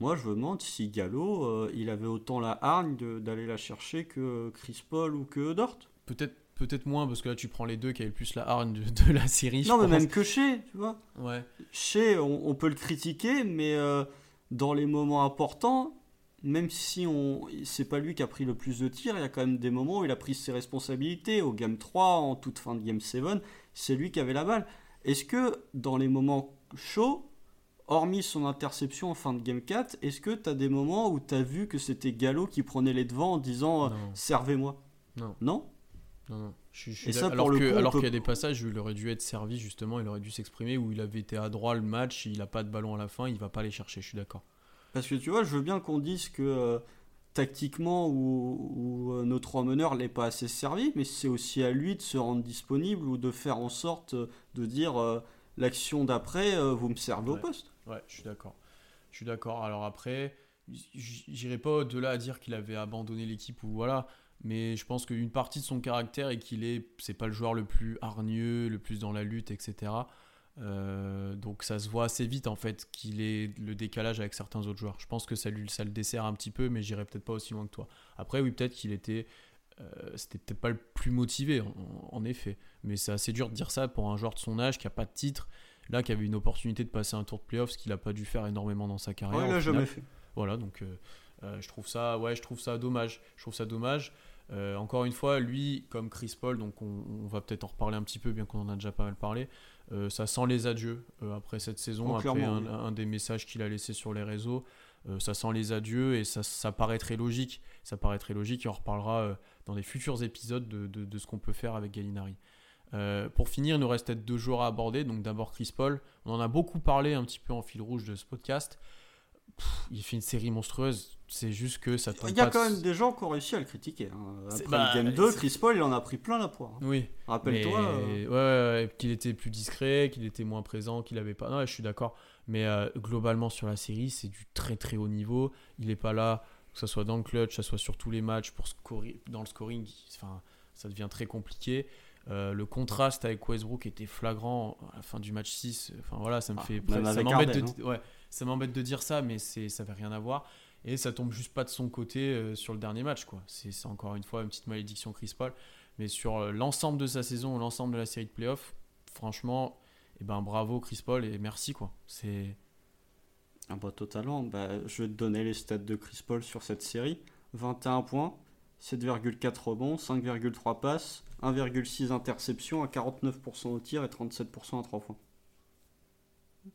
Moi, je me demande si Gallo, euh, il avait autant la hargne d'aller la chercher que Chris Paul ou que Dort. Peut-être peut-être moins, parce que là, tu prends les deux qui avaient le plus la hargne de, la série. Non, mais même que chez, tu vois. Ouais. Chez, on, peut le critiquer, mais euh, dans les moments importants, même si on c'est pas lui qui a pris le plus de tirs, il y a quand même des moments où il a pris ses responsabilités. Au Game 3, en toute fin de Game 7, c'est lui qui avait la balle. Est-ce que dans les moments chauds, hormis son interception en fin de Game 4, est-ce que tu as des moments où tu as vu que c'était Gallo qui prenait les devants en disant euh, servez-moi? Non. Non? Non, non. Je, ça, alors qu'il y a des passages où il aurait dû être servi, justement, il aurait dû s'exprimer, où il avait été à droit le match, il n'a pas de ballon à la fin, il va pas aller chercher, je suis d'accord. Parce que tu vois, je veux bien qu'on dise que euh, tactiquement ou, euh, notre emmeneur n'est pas assez servi, mais c'est aussi à lui de se rendre disponible ou de faire en sorte de dire l'action d'après, vous me servez au poste. Ouais, je suis d'accord. Je suis d'accord. Alors après, j'irai pas au-delà à dire qu'il avait abandonné l'équipe ou voilà, mais je pense qu'une partie de son caractère est qu'il est, c'est pas le joueur le plus hargneux, le plus dans la lutte, etc. Euh, donc ça se voit assez vite en fait qu'il est le décalage avec certains autres joueurs. Je pense que ça lui ça le dessert un petit peu, mais j'irai peut-être pas aussi loin que toi. Après oui peut-être qu'il était euh, c'était peut-être pas le plus motivé en, en effet, mais c'est assez dur de dire ça pour un joueur de son âge qui a pas de titre là qui avait une opportunité de passer un tour de playoff, ce qu'il n'a pas dû faire énormément dans sa carrière. Ouais, jamais fait. Voilà, donc euh, je trouve ça, ouais, je trouve ça dommage. Je trouve ça dommage. Euh, encore une fois, lui, comme Chris Paul, donc on, va peut-être en reparler un petit peu, bien qu'on en a déjà pas mal parlé. ça sent les adieux après cette saison, après un, des messages qu'il a laissé sur les réseaux. ça sent les adieux et ça, ça, paraît très logique. Ça paraît très logique et on reparlera dans des futurs épisodes de, de, de ce qu'on peut faire avec Gallinari. Euh, pour finir, il nous reste peut-être deux joueurs à aborder. Donc d'abord Chris Paul. On en a beaucoup parlé un petit peu en fil rouge de ce podcast. Il fait une série monstrueuse. C'est juste que ça Il y a quand même des gens qui ont réussi à le critiquer. Hein. Après bah, le Game 2, Chris Paul, il en a pris plein la poire. Hein. Oui. Rappelle-toi. Euh. Ouais, qu'il était plus discret, qu'il était moins présent, qu'il avait pas. Non, je suis d'accord. Mais euh, globalement, sur la série, c'est du très très haut niveau. Il n'est pas là, que ce soit dans le clutch, que ce soit sur tous les matchs, pour scorer, dans le scoring. Enfin, ça devient très compliqué. Euh, le contraste avec Westbrook était flagrant à la fin du match 6. Enfin voilà, ça me ah, fait. Ça m'embête de, ouais, ça m'embête de dire ça, mais ça n'avait rien à voir. Et ça tombe juste pas de son côté euh, sur le dernier match. quoi. C'est encore une fois une petite malédiction Chris Paul. Mais sur euh, l'ensemble de sa saison, l'ensemble de la série de playoffs, franchement, eh ben, bravo Chris Paul et merci. quoi. C'est. Un beau totalement. Bah, je vais te donner les stats de Chris Paul sur cette série 21 points, 7,4 rebonds, 5,3 passes, 1,6 interception à 49% au tir et 37% à 3 points.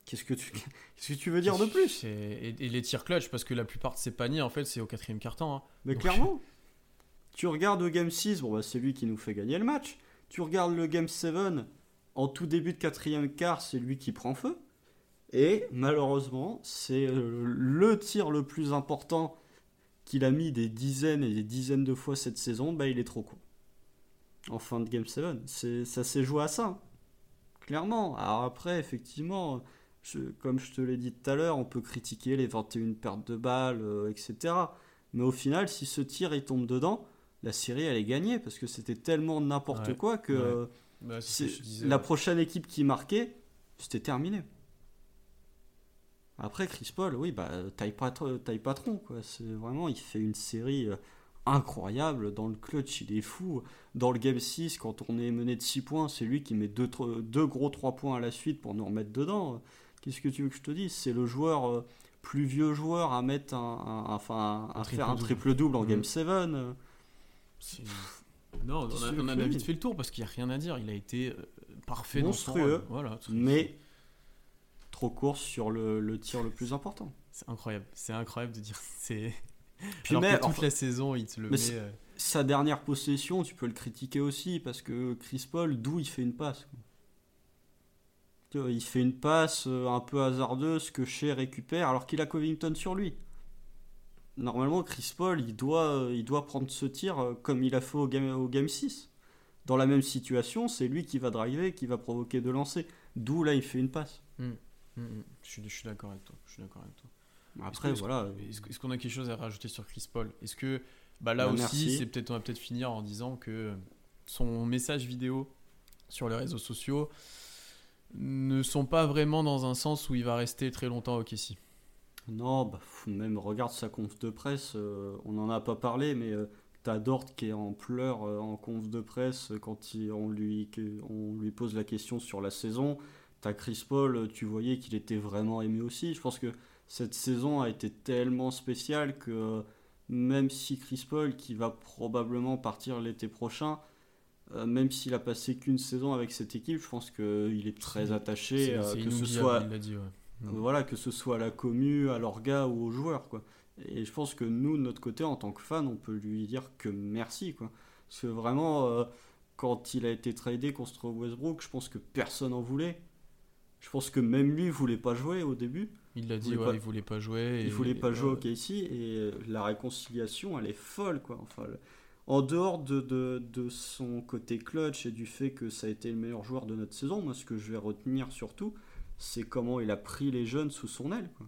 Qu'est-ce que tu, <laughs> qu'est-ce que tu veux dire de plus? et, les tirs clutch, parce que la plupart de ces paniers, en fait, c'est au quatrième quart-temps. Hein. Mais clairement, <laughs> tu regardes le Game 6, bon, bah, c'est lui qui nous fait gagner le match. Tu regardes le Game 7, en tout début de quatrième quart, c'est lui qui prend feu. Et malheureusement, c'est euh, le tir le plus important qu'il a mis des dizaines et des dizaines de fois cette saison, bah, il est trop court en fin de Game 7. Ça s'est joué à ça. Clairement. Alors après, effectivement, comme je te l'ai dit tout à l'heure, on peut critiquer les 21 pertes de balles, euh, etc. Mais au final, si ce tir il tombe dedans, la série elle est gagnée parce que c'était tellement n'importe Ouais. quoi que disais, la ouais. prochaine équipe qui marquait, c'était terminé. Après Chris Paul, oui, bah taille, patron, taille patron quoi. C'est vraiment, il fait une série euh, incroyable dans le clutch, il est fou. Dans le game 6, quand on est mené de 6 points, c'est lui qui met deux, gros 3 points à la suite pour nous remettre dedans. Qu'est-ce que tu veux que je te dise? C'est le joueur euh, plus vieux joueur à mettre un, enfin à faire un triple-double. triple double en Mhm. game 7. euh. C'est- Non, on a, on vite fait le tour parce qu'il n'y a rien à dire. Il a été euh, parfait dans son Monstrueux. rôle. Voilà, mais trop court sur le, le tir le plus important. c'est incroyable. C'est incroyable de dire. C'est. Puis Alors mais, que toute enfin, la saison, il te le met. euh, sa dernière possession, tu peux le critiquer aussi parce que Chris Paul, d'où il fait une passe. il fait une passe euh, un peu hasardeuse que Shea récupère alors qu'il a Covington sur lui. Normalement, Chris Paul, il doit, euh, il doit prendre ce tir comme il a fait au game, au game 6. Dans la même situation, c'est lui qui va driver, qui va provoquer de lancer. D'où là, il fait une passe. hum. Je suis, je suis d'accord avec toi. Je suis d'accord avec toi. Après, Est-ce que- voilà. Est-ce qu'on a quelque chose à rajouter sur Chris Paul? Est-ce que bah là Bah, aussi, merci. c'est peut-être on va peut-être finir en disant que son message vidéo sur les réseaux sociaux ne sont pas vraiment dans un sens où il va rester très longtemps au KC. Non, bah, même regarde sa conf de presse, euh, on n'en a pas parlé, mais euh, t'as Dort qui est en pleurs euh, en conf de presse quand il- on, lui, on lui pose la question sur la saison. T'as Chris Paul, tu voyais qu'il était vraiment aimé aussi. Je pense que cette saison a été tellement spéciale que même si Chris Paul, qui va probablement partir l'été prochain, euh, même s'il a passé qu'une saison avec cette équipe, je pense qu'il est très attaché, C'est euh, c'est que ce soit il l'a dit. ouais. euh, Voilà, que ce soit à la commu, à l'orga ou aux joueurs, quoi. Et je pense que nous, de notre côté, en tant que fan, on peut lui dire que merci, quoi. Parce que vraiment, euh, quand il a été tradé contre Westbrook, je pense que personne en voulait. Je pense que même lui voulait pas jouer au début. Il l'a dit, voulait ouais, pas- il voulait pas jouer. Il et- voulait pas et, jouer au KC et la réconciliation, elle est folle, quoi. Enfin, en dehors de, de, de son côté clutch et du fait que ça a été le meilleur joueur de notre saison, moi, ce que je vais retenir surtout, c'est comment il a pris les jeunes sous son aile, quoi.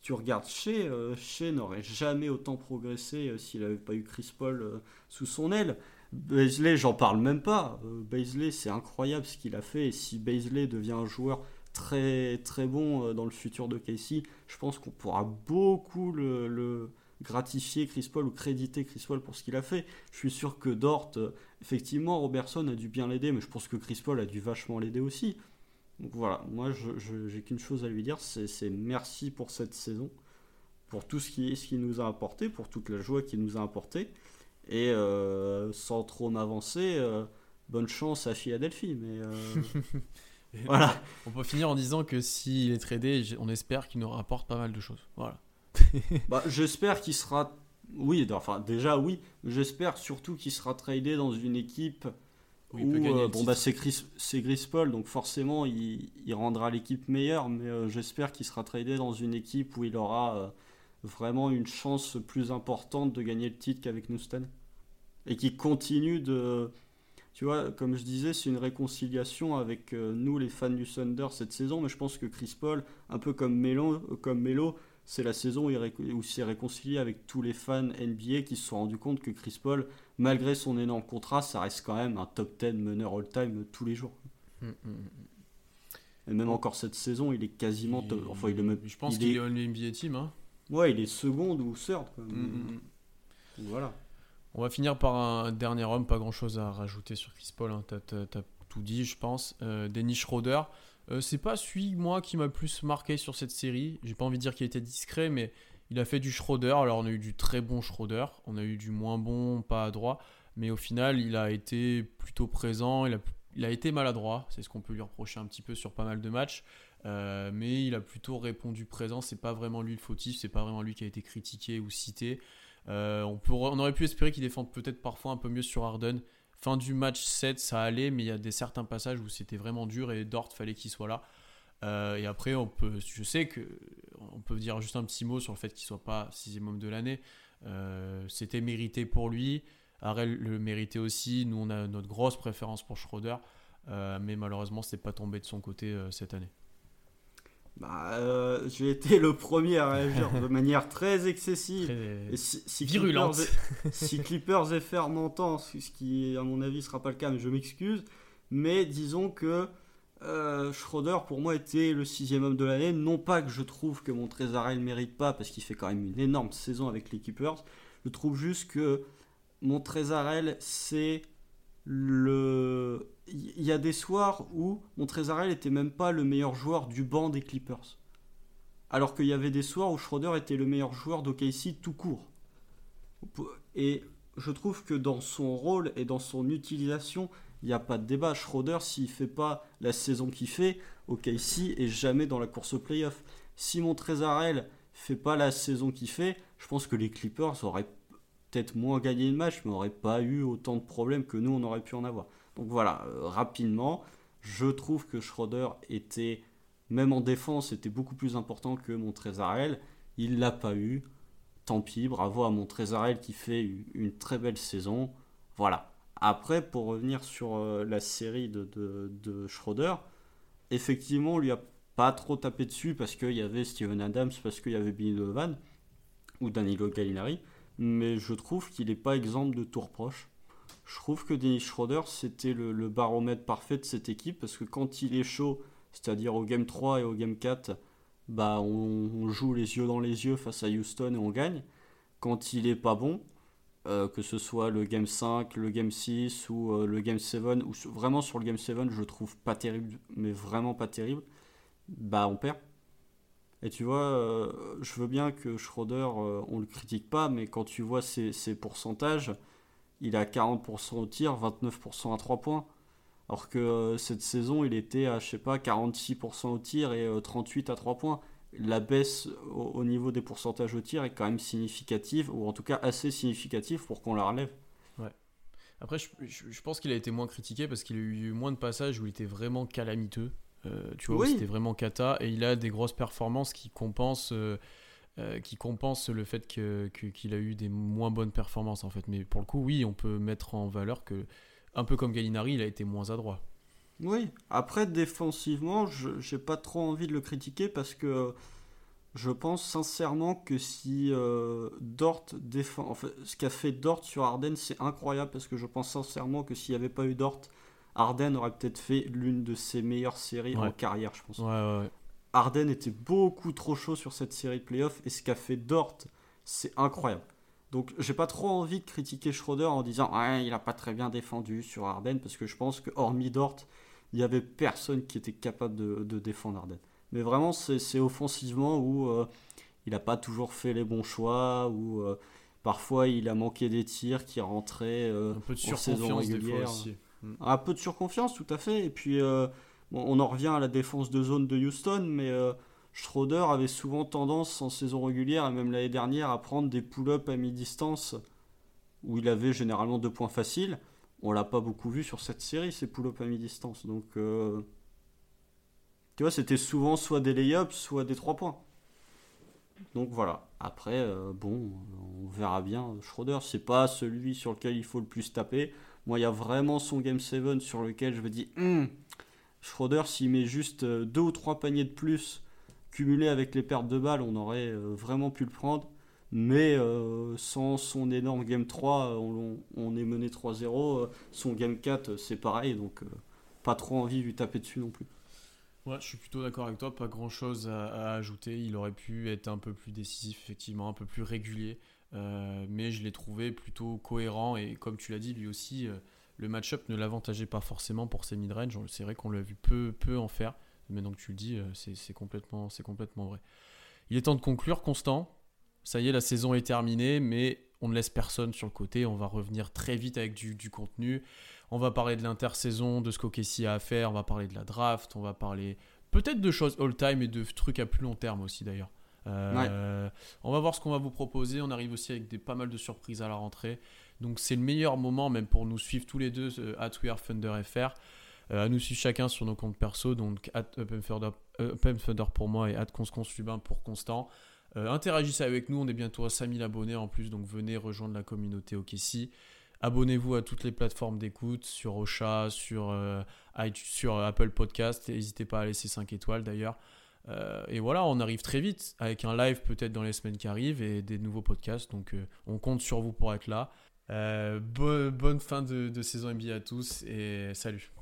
Tu regardes Shea, euh, Shea n'aurait jamais autant progressé euh, s'il n'avait pas eu Chris Paul euh, sous son aile. Baisley, j'en parle même pas. Baisley, c'est incroyable ce qu'il a fait. Et si Baisley devient un joueur très très bon euh, dans le futur de Casey, je pense qu'on pourra beaucoup le, gratifier Chris Paul ou créditer Chris Paul pour ce qu'il a fait. Je suis sûr que Dort, euh, effectivement, Robertson a dû bien l'aider, mais je pense que Chris Paul a dû vachement l'aider aussi. Donc voilà, moi j'ai qu'une chose à lui dire, c'est, merci pour cette saison, pour tout ce qu'il ce qu'il nous a apporté, pour toute la joie qu'il nous a apporté. Et euh, sans trop m'avancer, bonne chance à Philadelphie. Mais <laughs> voilà. On peut finir en disant que s'il est tradé, on espère qu'il nous rapporte pas mal de choses. Voilà. <laughs> Bah, j'espère qu'il sera. Oui, enfin déjà oui. J'espère surtout qu'il sera tradé dans une équipe Où euh, bon bah c'est Chris, c'est Chris Paul, donc forcément il, il rendra l'équipe meilleure. Mais euh, j'espère qu'il sera tradé dans une équipe où il aura euh, vraiment une chance plus importante de gagner le titre qu'avec année. et qui continue de. Tu vois, comme je disais, c'est une réconciliation avec euh, nous, les fans du Thunder, cette saison. Mais je pense que Chris Paul, un peu comme Melo, comme Melo c'est la saison où il, il s'est réconcilié avec tous les fans NBA qui se sont rendus compte que Chris Paul, malgré son énorme contrat, ça reste quand même un top 10 meneur all-time tous les jours. Mm, mm, mm. Et même encore cette saison, il est quasiment top. Enfin, il est même. Je pense il qu'il est- est en NBA team. Hein. Ouais, il est seconde ou third. quoi. Mm, Voilà. On va finir par un dernier homme, pas grand chose à rajouter sur Chris Paul, hein. t'as, tout dit je pense. Euh, Dennis Schroeder, Euh, c'est pas celui moi qui m'a plus marqué sur cette série, j'ai pas envie de dire qu'il était discret mais il a fait du Schroeder, alors on a eu du très bon Schroeder, on a eu du moins bon, pas adroit, mais au final il a été plutôt présent, il a, il a été maladroit, c'est ce qu'on peut lui reprocher un petit peu sur pas mal de matchs. Euh, mais il a plutôt répondu présent, c'est pas vraiment lui le fautif, c'est pas vraiment lui qui a été critiqué ou cité. Euh, on, aurait pu espérer qu'il défende peut-être parfois un peu mieux sur Harden. Fin du match 7, ça allait, mais il y a des certains passages où c'était vraiment dur et Dort fallait qu'il soit là. Euh, et après, je sais que on peut dire juste un petit mot sur le fait qu'il soit pas sixième homme de l'année. Euh, c'était mérité pour lui. Harrell le méritait aussi. Nous, on a notre grosse préférence pour Schroeder, mais malheureusement, c'est pas tombé de son côté cette année. Bah, euh, j'ai été le premier à réagir de <laughs> manière très excessive. Très Et si, si virulente. Clippers, <laughs> si Clippers FR m'entend, ce ce qui à mon avis sera pas le cas, mais je m'excuse. Mais disons que euh, Schroeder pour moi était le sixième homme de l'année. Non pas que je trouve que Montrezarel ne mérite pas, parce qu'il fait quand même une énorme saison avec les Clippers. Je trouve juste que Montrezarel c'est le. Il y a des soirs où Montrezarel était même pas le meilleur joueur du banc des Clippers. Alors qu'il y avait des soirs où Schroeder était le meilleur joueur d'OKC tout court. Et je trouve que dans son rôle et dans son utilisation, il n'y a pas de débat. Schroeder, s'il fait pas la saison qu'il fait, OKC est jamais dans la course au playoff. Si Montrezarel fait pas la saison qu'il fait, je pense que les Clippers auraient peut-être moins gagné le match, mais n'auraient pas eu autant de problèmes que nous, on aurait pu en avoir. Donc voilà, euh, rapidement, je trouve que Schroeder était, même en défense, était beaucoup plus important que Montrezarel. Il l'a pas eu. Tant pis, bravo à Montrezarel qui fait une- très belle saison. Voilà. Après, pour revenir sur euh, la série de, de, de Schroeder, effectivement, on lui a pas trop tapé dessus parce qu'il y avait Steven Adams, parce qu'il y avait Billy Donovan ou Danilo Gallinari, mais je trouve qu'il n'est pas exempt de tout reproche. Je trouve que Dennis Schroeder, c'était le, baromètre parfait de cette équipe parce que quand il est chaud, c'est-à-dire au game 3 et au game 4, bah on, joue les yeux dans les yeux face à Houston et on gagne. Quand il est pas bon, euh, que ce soit le game 5, le game 6 ou euh, le game 7, ou vraiment sur le game 7, je trouve pas terrible, mais vraiment pas terrible, bah on perd. Et tu vois, euh, je veux bien que Schroeder, on le critique pas, mais quand tu vois ses pourcentages, il a 40% au tir, 29% à 3 points. Alors que euh, cette saison, il était à, je sais pas, 46% au tir et euh, 38% à 3 points. La baisse au, au niveau des pourcentages au tir est quand même significative, ou en tout cas assez significative pour qu'on la relève. Après, je, je- je pense qu'il a été moins critiqué parce qu'il a eu moins de passages où il était vraiment calamiteux. Euh, tu vois, Oui. c'était vraiment cata. Et il a des grosses performances qui compensent, euh, euh, qui compensent le fait que- que- qu'il a eu des moins bonnes performances, en fait. Mais pour le coup, oui, on peut mettre en valeur que, un peu comme Gallinari, il a été moins adroit. Oui, après défensivement, je j'ai pas trop envie de le critiquer parce que je pense sincèrement que si euh, Dort défend, en fait, ce qu'a fait Dort sur Arden, c'est incroyable parce que je pense sincèrement que s'il n'y avait pas eu Dort, Arden aurait peut-être fait l'une de ses meilleures séries en carrière, je pense. Ouais, ouais, ouais. Arden était beaucoup trop chaud sur cette série de playoffs et ce qu'a fait Dort, c'est incroyable. Donc j'ai pas trop envie de critiquer Schroeder en disant ouais, il a pas très bien défendu sur Arden parce que je pense que hormis Dort, il y avait personne qui était capable de, de défendre Arden. Mais vraiment c'est offensivement où euh, il a pas toujours fait les bons choix où euh, parfois il a manqué des tirs qui rentraient euh, Un peu de en saison surconfiance des fois régulière. aussi. un peu de surconfiance, tout à fait. Et puis, euh, on en revient à la défense de zone de Houston, mais euh, Schroeder avait souvent tendance en saison régulière, et même l'année dernière, à prendre des pull-ups à mi-distance, où il avait généralement deux points faciles. On l'a pas beaucoup vu sur cette série, ces pull-ups à mi-distance. Donc, euh, tu vois, c'était souvent soit des lay-ups, soit des trois points. Donc voilà. Après, euh, bon, on verra bien. Schroeder, c'est pas celui sur lequel il faut le plus taper. Moi, il y a vraiment son Game 7 sur lequel je me dis, Hum, Schroeder, s'il met juste euh, deux ou trois paniers de plus cumulés avec les pertes de balles, on aurait euh, vraiment pu le prendre. Mais euh, sans son énorme Game 3, euh, on, on est mené 3-0. euh, Son Game 4, euh, c'est pareil. Donc, pas trop envie de lui taper dessus non plus. Ouais, je suis plutôt d'accord avec toi, pas grand chose à, ajouter. Il aurait pu être un peu plus décisif, effectivement, un peu plus régulier. Mais je l'ai trouvé plutôt cohérent et comme tu l'as dit, lui aussi, le match-up ne l'avantageait pas forcément pour ses mid-range. On- C'est vrai qu'on l'a vu peu, peu en faire. Maintenant que tu le dis, euh, c'est complètement, complètement vrai. Il est temps de conclure, Constant. Ça y est, la saison est terminée, mais on ne laisse personne sur le côté. On va revenir très vite avec du, du contenu. On va parler de l'intersaison, de ce qu'Okessi a à faire. On va parler de la draft. On va parler peut-être de choses all-time et de trucs à plus long terme aussi d'ailleurs. Euh, On va voir ce qu'on va vous proposer. On arrive aussi avec des, pas mal de surprises à la rentrée. Donc c'est le meilleur moment même pour nous suivre tous les deux à Twitter Thunder FR, euh, à nous suivre chacun sur nos comptes perso, donc at Thunder euh, pour moi et at pour Constant. Euh, interagissez avec nous, on est bientôt à 5000 abonnés en plus, donc venez rejoindre la communauté OKC. Abonnez-vous à toutes les plateformes d'écoute, sur Ocha, sur, sur Apple Podcast. N'hésitez pas à laisser 5 étoiles d'ailleurs. Et voilà, on arrive très vite avec un live peut-être dans les semaines qui arrivent et des nouveaux podcasts. Donc on compte sur vous pour être là. Euh, bonne fin de, de saison NBA à tous et salut.